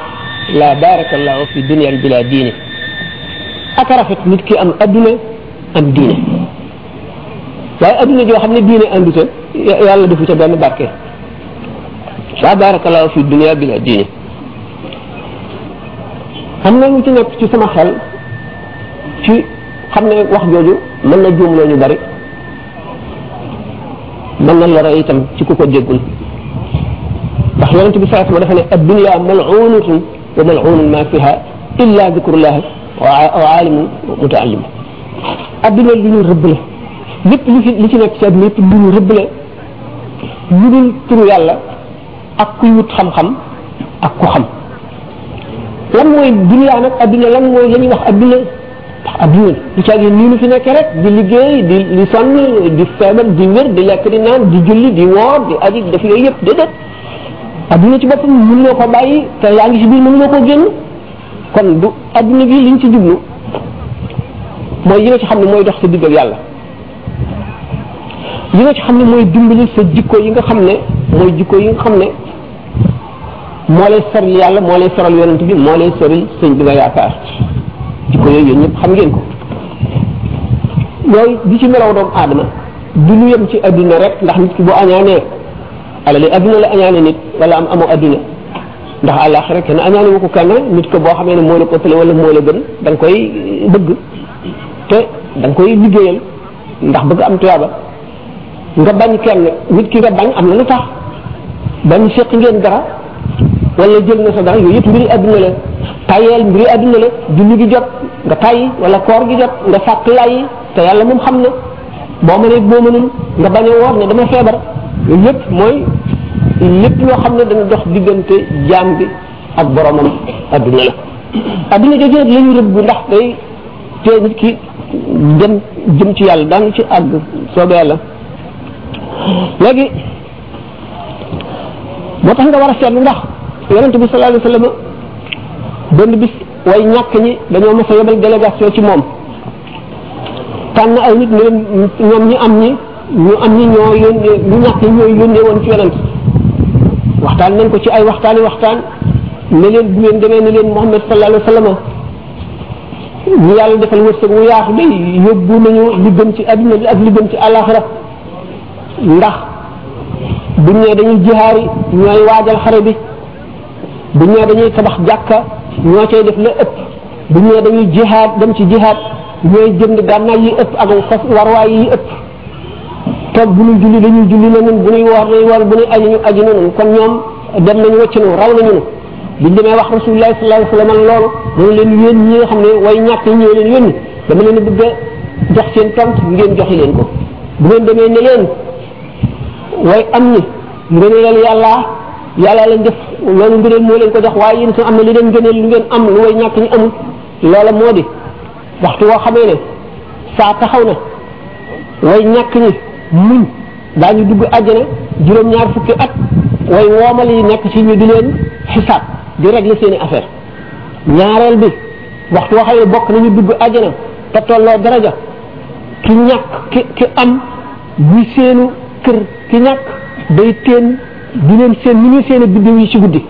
la baraka allahu fi dunia bila diine ak rafet nit ki am adduna am diine waaye adduna joo xam ne diine andu ca yàlla defu ca benn barke la baraka allahu fi dunia bila diine am na lu ci nekk ci sama xel ci xam ne wax jooju mën na juumloo ñu bari mën na lore itam ci ku ko déggul ndax yonente bi saa sama dafa ne addunya mal'unatun wa mal'unun ma fiha illa zikrullah wa aalimun mutaallim adduna lu ñu rëbb la lépp lu fi li ci nekk ci adduna yëpp lu ñu rëbb la lu dul turu yàlla ak kuy wut xam-xam ak ku xam lan mooy dunya nag adduna lan mooy la ñuy wax adduna ndax adduna du caag yi nii nu fi nekkee rek di liggéey di di sonn di feebar di wér di lekk di naan di julli di woor di aji def yooyu yëpp déedéet adduna ci boppam mën loo ko bàyyi te yaa ngi ci biir mën loo ko génn kon du adduna bi liñ ci jublu mooy yi nga ci xam ne mooy dox sa digg ak yàlla yi nga ci xam ne mooy dimbali sa jikko yi nga xam ne mooy jikko yi nga xam ne moo lay soril yàlla moo lay soral yonent bi moo lay soril sëñ bi nga yaakaar jikko yooyu yéen ñëpp xam ngeen ko yooyu di ci melaw doomu aadama du lu yem ci adduna rek ndax nit ki boo añaanee alali adduna la añaane nit wala am amoo adduna ndax àllaaxira kenn añaane wu ko kenn nit ko boo xamee ne moo la ëppale wala moo la gën da nga koy bëgg te da nga koy liggéeyal ndax bëgg am tuyaaba nga bañ kenn nit ki nga bañ am na lu tax bañ seq ngeen dara wala jël nga sa dara yooyu yëpp mbiri àdduna la tayeel mbiri àdduna la julli gi jot nga tàyyi wala koor gi jot nga fàq lay te yàlla moom xam na boo mënee boo mënul nga bañ a woor ne dama feebar yooyu yëpp mooy lépp loo xam ne dana dox diggante jaam bi ak boromam àdduna la àdduna jooju nag la ñu rëbb ndax day te nit ki dem jëm ci yàlla daan ci àgg soobee yàlla léegi moo tax nga war a seetlu ndax yonent bi sallallahu alayhi wa sallam benn bis way ñàkk ñi dañoo mos a yebal délégation ci moom tànn ay nit ne ñoom ñi am ñi ñu am ñi ñoo yónnee ñu ñàkk ñi ñooy yónnee woon ci yonent waxtaan nañ ko ci ay waxtaani waxtaan ne leen bu ngeen demee ne leen Muhammad sallallahu alayhi wa sallam ñu yàlla defal wërsëg wu yaatu day yóbbu nañu li gën ci adduna bi ak li gën ci àllaaxira ndax buñ ne dañuy jihaari ñooy waajal xare bi buñ ne dañuy tabax jàkka ñoo cay def la ëpp buñ ne dañuy jihaad dem ci jihaad ñooy jënd gànnaay yi ëpp ak fas warwaay yi ëpp toog bu ñuy julli dañuy julli na ñun bu ñuy woor dañuy woor bu ñuy aji ñu aji na ñun kon ñoom dem nañu wëcc nu raw nañu nu biñ demee wax rasulullah sallallahu alayhi wa sallam loolu loolu leen yéen ñi nga xam ne way ñàkk ñoo leen yónni dama leen bëgg a jox seen tont ngeen joxe leen ko bu ngeen demee ne leen way am ni ngëneelal yàlla yàlla leen def loolu ngëneel moo leen ko jox waaye yéen su am na li leen ngëneel lu ngeen am lu way ñàkk ñu amul loola moo di waxtu woo xamee ne saa taxaw na way ñàkk ñi muñ daañu dugg àjjana juróom-ñaar fukki at way woomal yi nekk ci ñu di leen xisaab di régler seeni affaire ñaareel bi waxtu woo xamee ne bokk nañu dugg àjjana te tolloo daraja ki ñàkk ki ki am buy seenu kër ki ñàkk day teen di leen seen ni ñuy seeni biddiw yi ci guddi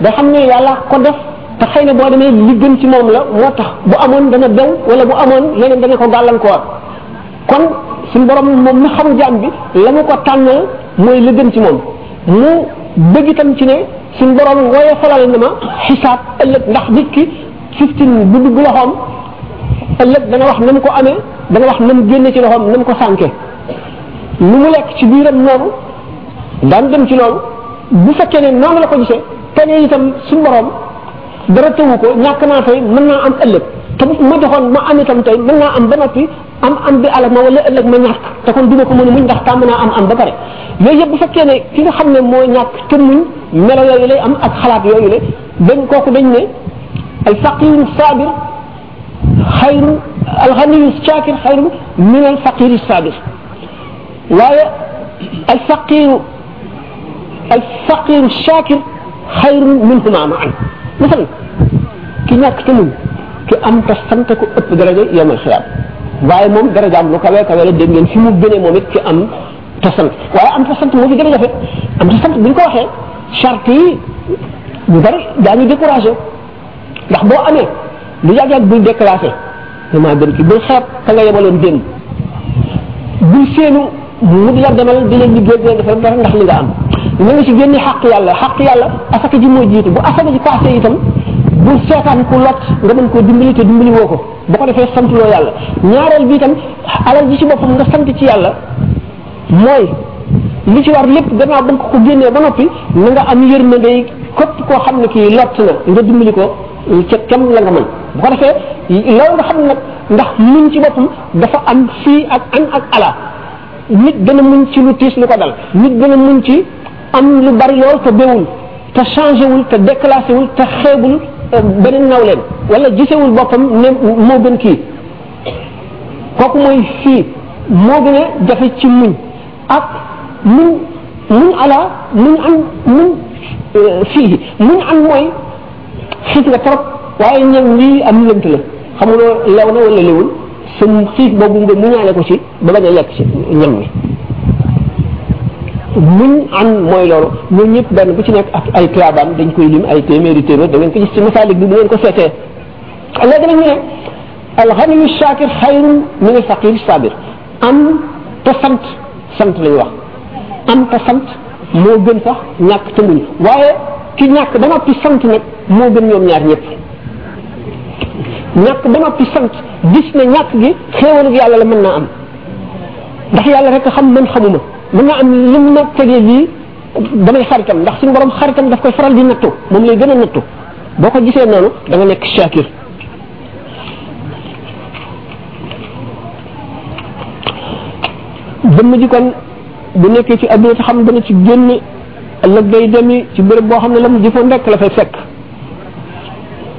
da xam ne yàlla ko def te xëy na boo demee li gën ci moom la moo tax bu amoon dana bew wala bu amoon leneen dana ko gàllankoor kon suñu borom moom mi xam jaam bi la mu ko tànnal mooy la gën ci moom mu bëgg itam ci ne suñu borom wooye falal na ma xisaab ëllëg ndax nit ki fiftin bu dugg loxoom ëllëg dana wax na mu ko amee dana wax na mu génne ci loxoom na mu ko sànke lu mu lekk ci biiram noonu daan dem ci loolu bu fekkee ne noonu la ko gisee te ne itam suñu borom dara tëwu ko ñàkk naa fay mën naa am ëllëg te ma joxoon ma am itam tey mën naa am ba noppi am am bi alal ma wala ëllëg ma ñàkk te kon duma ko mën a muñ ndax tàmm naa am am ba pare yooyu yëpp bu fekkee ne ki nga xam ne moo ñàkk te muñ melo yooyu lay am ak xalaat yooyu la dañ kooku dañ ne al faqir sabir xayru alxaniyu shaakir xayru min alfaqiri sabir waaye alfaqiru alfaqiru shaakir xayru minhuma maan masalan ki ñàkk te muñ ki am te sant ko ëpp daraja yomal xiyaam waaye moom darajaam lu kawe kawe la dégg ngeen fi mu gënee moom it ki am te sant waaye am te sant moo fi gën a jafe am te sant bu ñu ko waxee charte yi ñu bari daañu découragé ndax boo amee lu yàgg yàgg bul déclassé damaa gën ki bul xeeb ka nga yemaloon démb bul seenu mu di la demal di leen liggéey di leen defal dara ndax li nga am na nga ci génne xàq yàlla xàq yàlla asaka ji moo jiitu bu asaka ji passé itam bul seetaan ku lot nga mën koo dimbali te dimbali woo ko bu ko defee sant loo yàlla ñaareel bi itam alal ji ci boppam nga sant ci yàlla mooy li ci war lépp gannaaw ba nga ko génnee ba noppi na nga am yërmande képp koo xam ne kii lott na nga dimbali ko ca kem la nga mën bu ko defee loolu nga xam nag ndax muñ ci boppam dafa am fii ak an ak ala nit dana muñ ci lu tiis lu ko dal nit dana muñ ci am lu bari lool te bewul te changé wul te déclassé wul te xeebul euh, beneen naw leen wala gisewul boppam ne moo gën kii kooku mooy fii moo gën a jafe ci muñ ak muñ muñ ala muñ am muñ euh, fii muñ am mooy xiif nga trop waaye ñoom lii am lënt la xamuloo lew na wala lewul sa xiif boobu nga muñaale ko ci ba bañ a lekk ci ñam mi muñ am mooy loolu ñoom ñëpp benn bu ci nekk ak ay tuyaabam dañ koy lim ay téeméeri téeméer da ngeen ko gis ci masaalik bi bu ngeen ko seetee léegi nag ñu ne alxaniyu shakir xayrun min alfaqir sabir am te sant sant lañu wax am te sant moo gën sax ñàkk te muñ waaye ki ñàkk ba noppi sant nag moo gën ñoom ñaar ñëpp ñàkk ba noppi sant gis ne ñàkk gi xéewalu yàlla la mën naa am ndax yàlla rek xam man xamuma mën naa am li mu ma tegee lii damay xaritam ndax suñu borom xaritam daf koy faral di nattu moom lay gën a nattu boo ko gisee noonu da nga nekk shakir jëmm ji kon bu nekkee ci adduna te xam dana ci génn ëllëg day demi ci béréb boo xam ne la mu jëfoon rek la fay fekk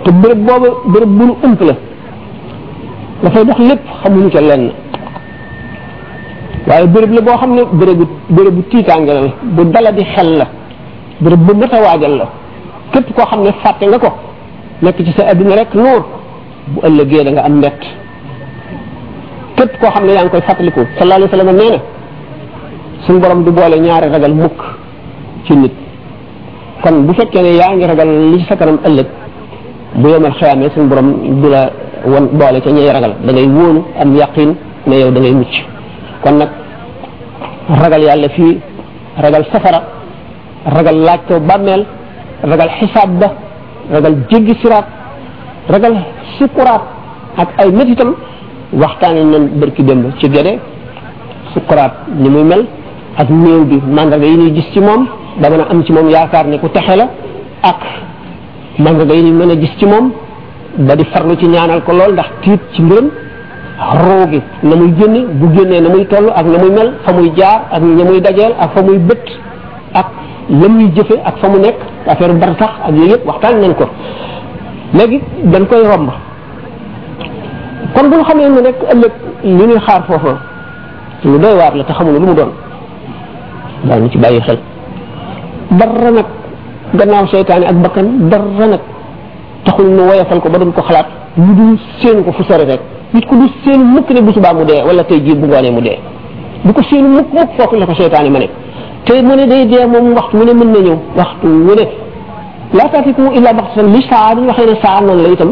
te béréb boobu béréb bu nu ump la dafay dox lépp xamuñu ca lenn waaye béréb la boo xam ne bérébu bérébu tiitaange la bu dala di xel la béréb bu mat a waajal la képp koo xam ne fàtte nga ko nekk ci sa adduna rek nuur bu ëllëgee da nga am mbett képp koo xam ne yaa ngi koy fàttaliku sallallahu alayhi wa sallam nee na suñu borom du boole ñaari ragal mukk ci nit kon bu fekkee ne yaa ngi ragal li ci sa kanam ëllëg bu yemal xeyaamee suñu borom du la won boole ca ñay ragal da ngay wóolu am yaqin ne yow da ngay mucc kon nag ragal yàlla fii ragal safara ragal laaj ko bàmmeel ragal xisaab ba ragal jéggi siraat ragal sukuraat ak ay métitam waxtaane nañ bërki démb ci gede sukuraat ni muy mel ak néew bi màndarga yi ñuy gis ci moom ba mën a am ci moom yaakaar ne ku texe la ak màgg ga yi mën a gis ci moom ba di farlu ci ñaanal ko lool ndax tiit ci mbiram roo gi na muy génne bu génnee na muy toll ak na muy mel fa muy jaar ak ña muy dajeel ak fa muy bët ak la muy jëfe ak fa mu nekk affaire bar sax ak yooyu yëpp waxtaan nañ ko léegi dañ koy romb kon bu ñu xamee ne rek ëllëg li ñuy xaar foofa lu doy waar la te xamul lu mu doon daal ñu ci bàyyi xel dara nag gannaaw seytaane ak bakkan dara nag taxul nu woyofal ko ba doon ko xalaat lu dul séenu ko fu sore rek nit ko du séenu mukk ne bu subaa mu dee wala tey jii bu ngoonee mu dee bu ko séenu mukk mukk foofu la ko seytaane ma ne te mu ne day dee moom waxtu mu ne mën na ñëw waxtu mu ne laa taatikum illaa baxtatan li saa dañu waxee ne saa noonu la itam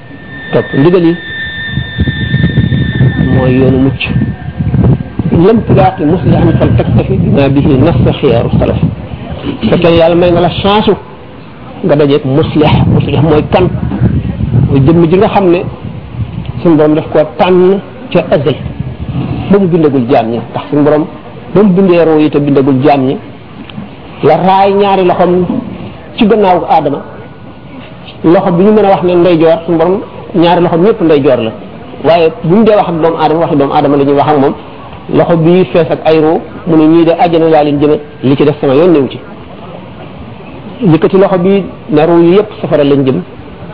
topp ndigal yi mooy yoonu mucc lam tulaaqi muslihan fal taktafi bima bihi nassa xiyaaru salaf fekkee yàlla may nga la chance nga dajeeg muslih muslih mooy kan mooy jëmm ji nga xam ne suñu borom daf koo tànn ca azal ba mu bindagul jaam ñi ndax suñu borom ba mu bindee roo yi te bindagul jaam ñi la raay ñaari loxoom ci gannaaw aadama loxo bi ñu mën a wax ne ndey joor suñu borom ñaari loxo ñëpp ndey joor la waaye bu ñu dee wax ak doomu aadama waxi doomu aadama la ñuy wax ak moom loxo bii fees ak ay ruu mu ne ñii de àjjana laa leen jëme li ci def sama yoon néew ci yëkkati loxo bii ne ruu yi yëpp safara lañ jëm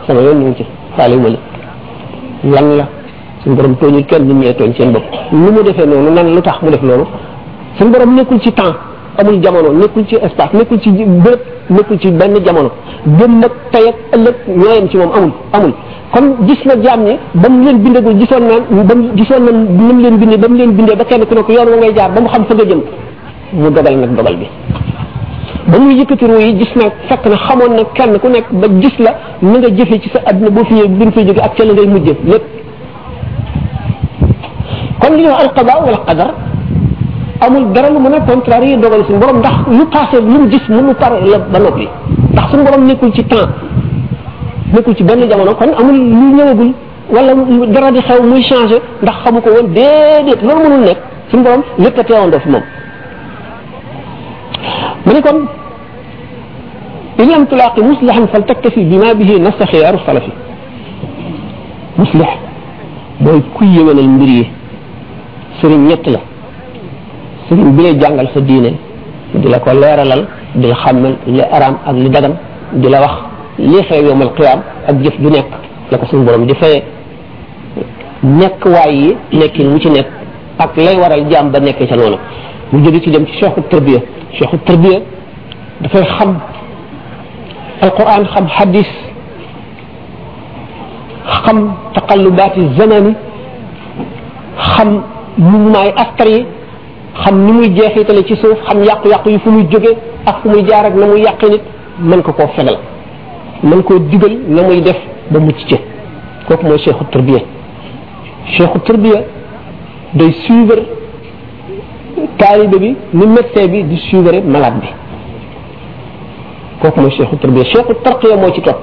sama yoon néew ci faale ma la lan la suñu borom tooñul kenn nit ñee tooñ seen bopp lu mu defee noonu nan lu tax mu def loolu suñu borom nekkul ci temps amul jamono nekkul ci espace nekkul ci bërëb nekkul ci benn jamono gëm nag tey ak ëllëg ñooyam ci moom amul amul kon gis na jaam ñi ba mu leen bindagul gisoon na ba mu gisoon na ni mu leen bindee ba mu leen bindee ba kenn ku ne ko yoon wa ngay jaar ba mu xam fa nga jëm mu dogal nag dogal bi ba muy yëkkati ruu yi gis na fekk na xamoon na kenn ku nekk ba gis la na nga jëfe ci sa àdduna boo fi bi nga fay jóge ak ca la ngay mujje lépp kon li ñuy wax alqada wala qadar amul dara lu mën a contrarier dogal suñu borom ndax lu passé lu mu gis mënu pare la ba noppi ndax suñu borom nekkul ci temps nekkul ci benn jamono kon amul lu ñëwagul wala dara di xew muy changé ndax xamu ko woon déedéet loolu mënul nekk suñu borom lépp a teewoon doo fi moom mu ne kon in lam tulaaqi muslihan fal taktafi bi ma bihi nassa xiyaaru salafi muslih mooy kuy yëwénal mbir yi sëriñ ñett la sëriñ bi lay jàngal sa diine di la ko leeralal di la xàmmal li araam ak li dagan di la wax li xew yowmal qiyaam ak jëf ju nekk la ko suñu borom di fayee nekk waay yi nekkin wu ci nekk ak lay waral jaam ba nekkee ca noonu mu jóge ci dem ci cheikhu tarbiya cheikhu tarbiya dafay xam alquran xam hadis xam taqallubaati zamani xam mouvement yi astar yi xam ni muy jeexitale ci suuf xam yàqu-yàqu yi fu muy jóge ak fu muy jaar ak na muy yàqi nit mën ko koo fegal mën koo digal na muy def ba mucc ci kooku mooy cheikhu tarbiya cheikhu tarbiya day suivre taalibe bi ni médecin bi di suivre malade bi kooku mooy cheikhu tarbiya cheikhu tarqiya moo ci topp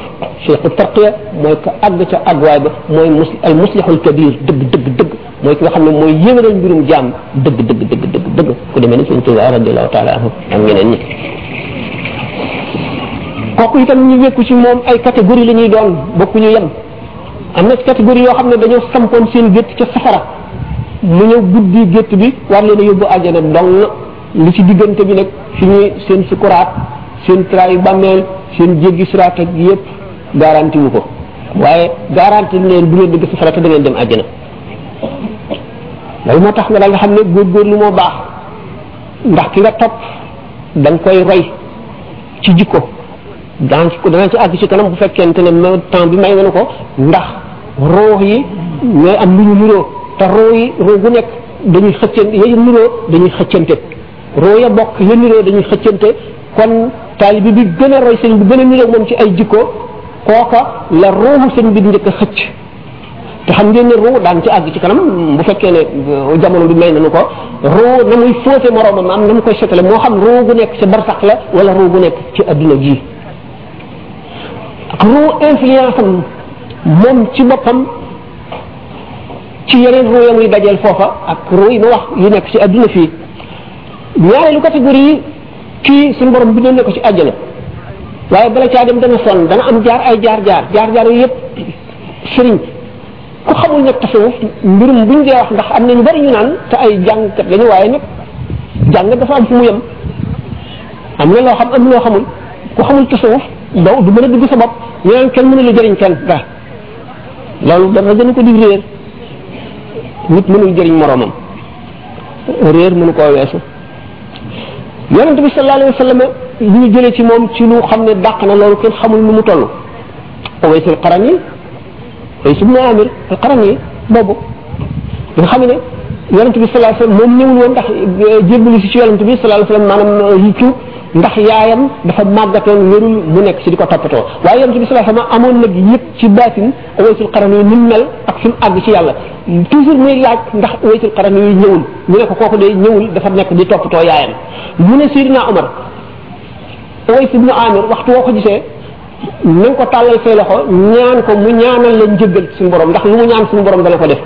cheikhu tarqiya mooy ko àgg ca àgguwaay ba mooy mus al muslihul kabir dëgg dëgg dëgg mooy ki nga xam ne mooy yéwénal mbirum jaam dëgg dëgg dëgg dëgg dëgg ku demee ni sëñ Tuubaa radiyallahu taala anhu ak ñeneen ñi kooku itam ñu wékku ci moom ay catégorie la ñuy doon bokku ñu yem am na ci catégorie yoo xam ne dañoo sampoon seen gétt ca safara mu ñëw guddi gétt bi war leen a yóbbu àjjana dong li ci diggante bi nag fi ñuy seen sukuraat seen traay bàmmeel seen jéggi siraat ak yépp garanti wu ko waaye garanti leen bu ngeen dëgg safara te da ngeen dem àjjana loolu moo tax nga daal nga xam ne góorgóorlu moo baax ndax ki nga topp da nga koy roy ci jikko daan ci ko dana ci àgg ci kanam bu fekkente ne ma temps bi may nañu ko ndax roox yi ñooy am lu ñu niroo te roo yi roo gu nekk dañuy xëccante ya niroo dañuy xëccante roo ya bokk ya niroo dañuy xëccante kon taalibi bi gën a roy sëñ bi gën a niroo moom ci ay jikko kooka la rooxu sëñ bi njëkk a xëcc te xam ngeen ne ruu daan ci àgg ci kanam bu fekkee ne euh, jamono bi may nañu ko ruu na muy fóote moroomam am na mu koy setale moo xam ruu gu nekk ci barsax la wala ruu gu nekk ci adduna ji ruu influence am moom ci boppam ci yeneen ruu ya muy dajeel foofa ak ruu yi mu wax yu nekk ci adduna fii ñaareelu catégorie yi kii suñu borom bindoon na ko ci àjjana waaye bala caa dem dana sonn dana am jaar ay jaar jaar jaar jaar yooyu yëpp sëriñ ku xamul nag tasawuf mbirum buñ dee wax ndax am na ñu bari ñu naan te ay jàngkat lañu waaye nag jàng dafa am fu mu yem am na loo xam am loo xamul ku xamul tasawuf doo du mën a dugg sa bopp ñu naan kenn mënu la jëriñ kenn dara loolu dara gën ko di réer nit mënul jëriñ moroomam réer mënu koo weesu yonent bi sallallahu alayhi wa sallam li ñu jëlee ci moom ci lu xam ne dàq na loolu kenn xamul nu mu toll Uways al-Qarani Uways ibn Amir al-Qarani boobu nga xam ne yonent bi sallallahu alayhi wa sallam moom ñëwul woon ndax euh, jébbalu si ci yonent bi sallallahu alayhi wa sallam maanaam euh, yi tuub ndax yaayam dafa màggatoon wérul mu nekk ci di ko toppatoo waaye yonent bi sallallahu alayhi wa sallam amoon nag yëpp ci baatin waytul xaran yooyu nim mel ak fi mu àgg ci yàlla toujours muy laaj ndax waytul xaran yooyu ñëwul ñu ne ko kooku day ñëwul dafa nekk di toppatoo yaayam mu ne Seydina Omar Uways ibnu Amir waxtu woo ko gisee na ko tàllal say loxo ñaan ko mu ñaanal la njëggal suñu borom ndax lu mu ñaan suñu borom dana ko def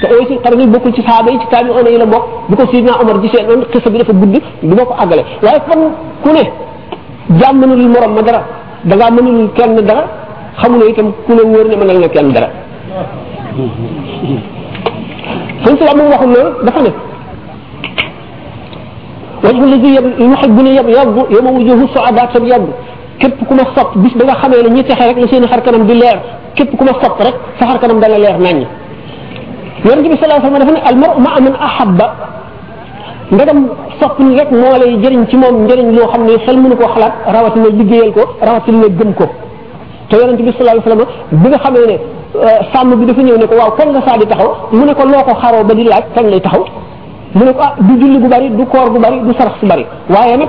te Uways ibnu Qarni bokkul ci saaba yi ci taabi ona yi la bokk bu ko Seydina Omar gisee noonu xisa bi dafa gudd du ma ko àggale waaye kon ku ne jàmm na lu morom ma dara da ngaa mënul kenn dara xamuloo itam ku la wóor ne mënal na kenn dara suñ si moom waxul loolu dafa ne wajhu lazi yuhibbuni yabyaddu yawma wujuhu su'adaa tabyaddu képp ku ma sopp bis ba nga xamee ne ñi texe rek la seen xar kanam di leer képp ku ma sopp rek sa xar kanam dana leer naññ yonente bi sallallahu alayhi wa sallam dafa ne al mar'u ma'a man ahabba ndegam sopp ni rek moo lay jëriñ ci moom njëriñ loo xam ne xel mënu ko xalaat rawatina liggéeyal ko rawatina gëm ko te yonent bi sallallahu alayhi wasallam bi nga xamee ne euh, sàmm bi dafa ñëw ne ko waaw kañ nga saa di taxaw mu ne ko loo ko xaroo ba di laaj kañ lay taxaw mu ne ko ah du julli bu bari du koor bu bari du sarax su bari waaye nag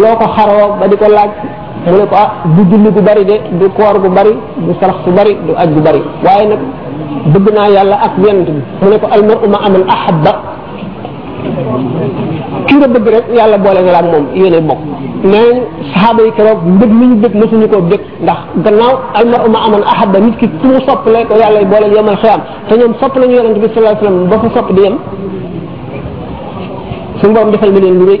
loo ko xaroo ba di ko laaj mu ne ko ah du julli gu bari de du koor gu bari du sarax su bari du aj gu bari waaye nag bëgg naa yàlla ak yonent bi mu ne ko almaru ma amal ahabba ki nga bëgg rek yàlla boole na la ak moom yéene bokk mais saxaaba yi keroog mbëgg mi ñu bëgg mësuñu koo bëgg ndax gannaaw almaru ma amal ahabba nit ki ku mu soppale ko yàlla boole yomal xiyaam te ñoom sopp nañu yonent bi sallallahu alayhi wasallam ba fa sopp di yem suñu borom defal na leen lu rëy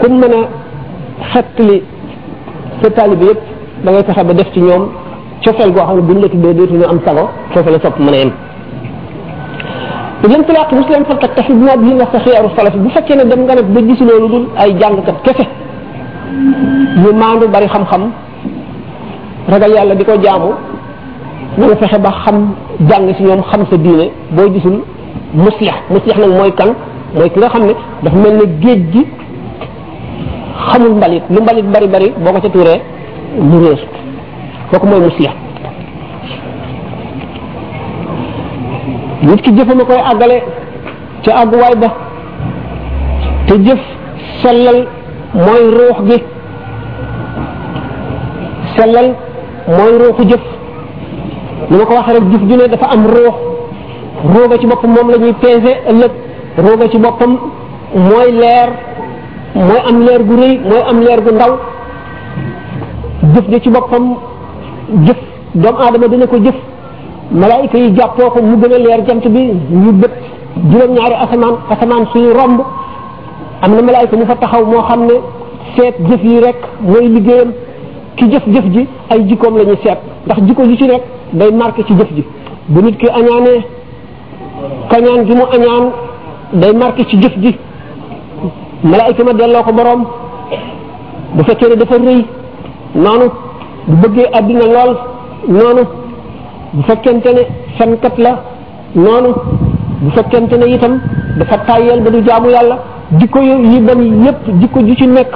ku mën a xettali sa taalibe yëpp da ngay fexe ba def ci ñoom cofeel goo xam ne bu ñu la tuddee dootuñu am sago foofu la sopp mën a yem lam tulaaq muslim fa kat taxi binaat bi wax sa xiyaaru salaf bu fekkee ne dem nga nag ba gis loolu dul ay jàngkat kese ñu maandu bari xam-xam ragal yàlla di ko jaamu na nga fexe ba xam jàng ci ñoom xam sa diine boo gisul muslix muslix nag mooy kan mooy ki nga xam ne dafa mel ne géej gi xamul mbalit lu mbalit bari bari boo ko ca tuuree mu réer kooku mooy muslix nit ki jëfam a koy àggale ca àgguwaay ba te jëf sellal mooy ruux gi sellal mooy ruuxu jëf ni ma ko waxee rek jëf ju ne dafa am ruux ruuga ci boppam moom la ñuy peese ëllëg ruuga ci boppam mooy leer mooy am leer gu rëy mooy am leer gu ndaw jëf ja ci boppam jëf doomu aadama dina ko jëf malaayika yi jàppoo ko mu gën a leer jant bi ñu bët juróom-ñaari asamaan asamaan suy romb am na malaayka mu fa taxaw moo xam ne seet jëf yi rek mooy liggéeyam ki jëf jëf ji ay jikkoom la ñuy seet ndax jikko ji ci nekk day marqué ci jëf ji bu nit ki añaanee kañaan gi mu añaan day marqué ci jëf ji malaayka ma delloo ko boroom bu fekkee ne dafa rëy noonu bu bëggee àddina lool noonu bu fekkente ne fenkat la noonu bu fekkente ne itam dafa tàyyeel ba du jaamu yàlla jikko yi bon yépp jikko ju ci nekk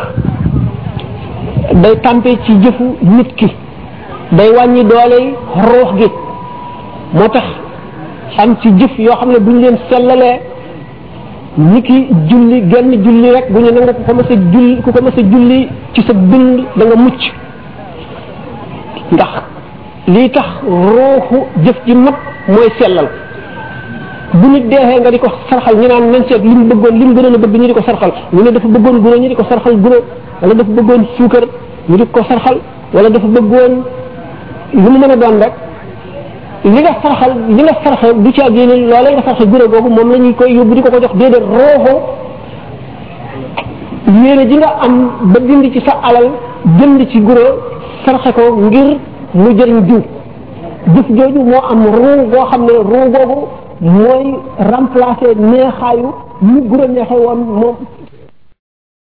day tàmpe ci jëfu nit ki day wàññi dooley ruux gi moo tax am ci jëf yoo xam ne bu ñu leen sellalee ni ki julli genn julli rek bu ñu nangu ku ko mës a julli ku ko mës a julli ci sa dund da nga mucc ndax lii tax ruuxu jëf ji mat mooy sellal bu nit deexee nga di ko sarxal ñu naan nañ seet li mu bëggoon li mu gënoon a bëgg ñu di ko sarxal ñu ne dafa bëggoon guro ñu di ko sarxal guro wala dafa bëggoon suukar ñu di ko sarxal wala dafa bëggoon lu mu mën a doon rek li nga sarxal li nga sarxal du caa génne loolee nga sarxal guro googu moom la ñuy koy yóbbu di ko ko jox déedéet ruuxu yéene ji nga am ba dindi ci sa alal jënd ci guro sarxe ko ngir mu jëriñ diw jëf jooju moo am ruu boo xam ne ruu boobu mooy remplacer neexaayu mu guro neexe woon moom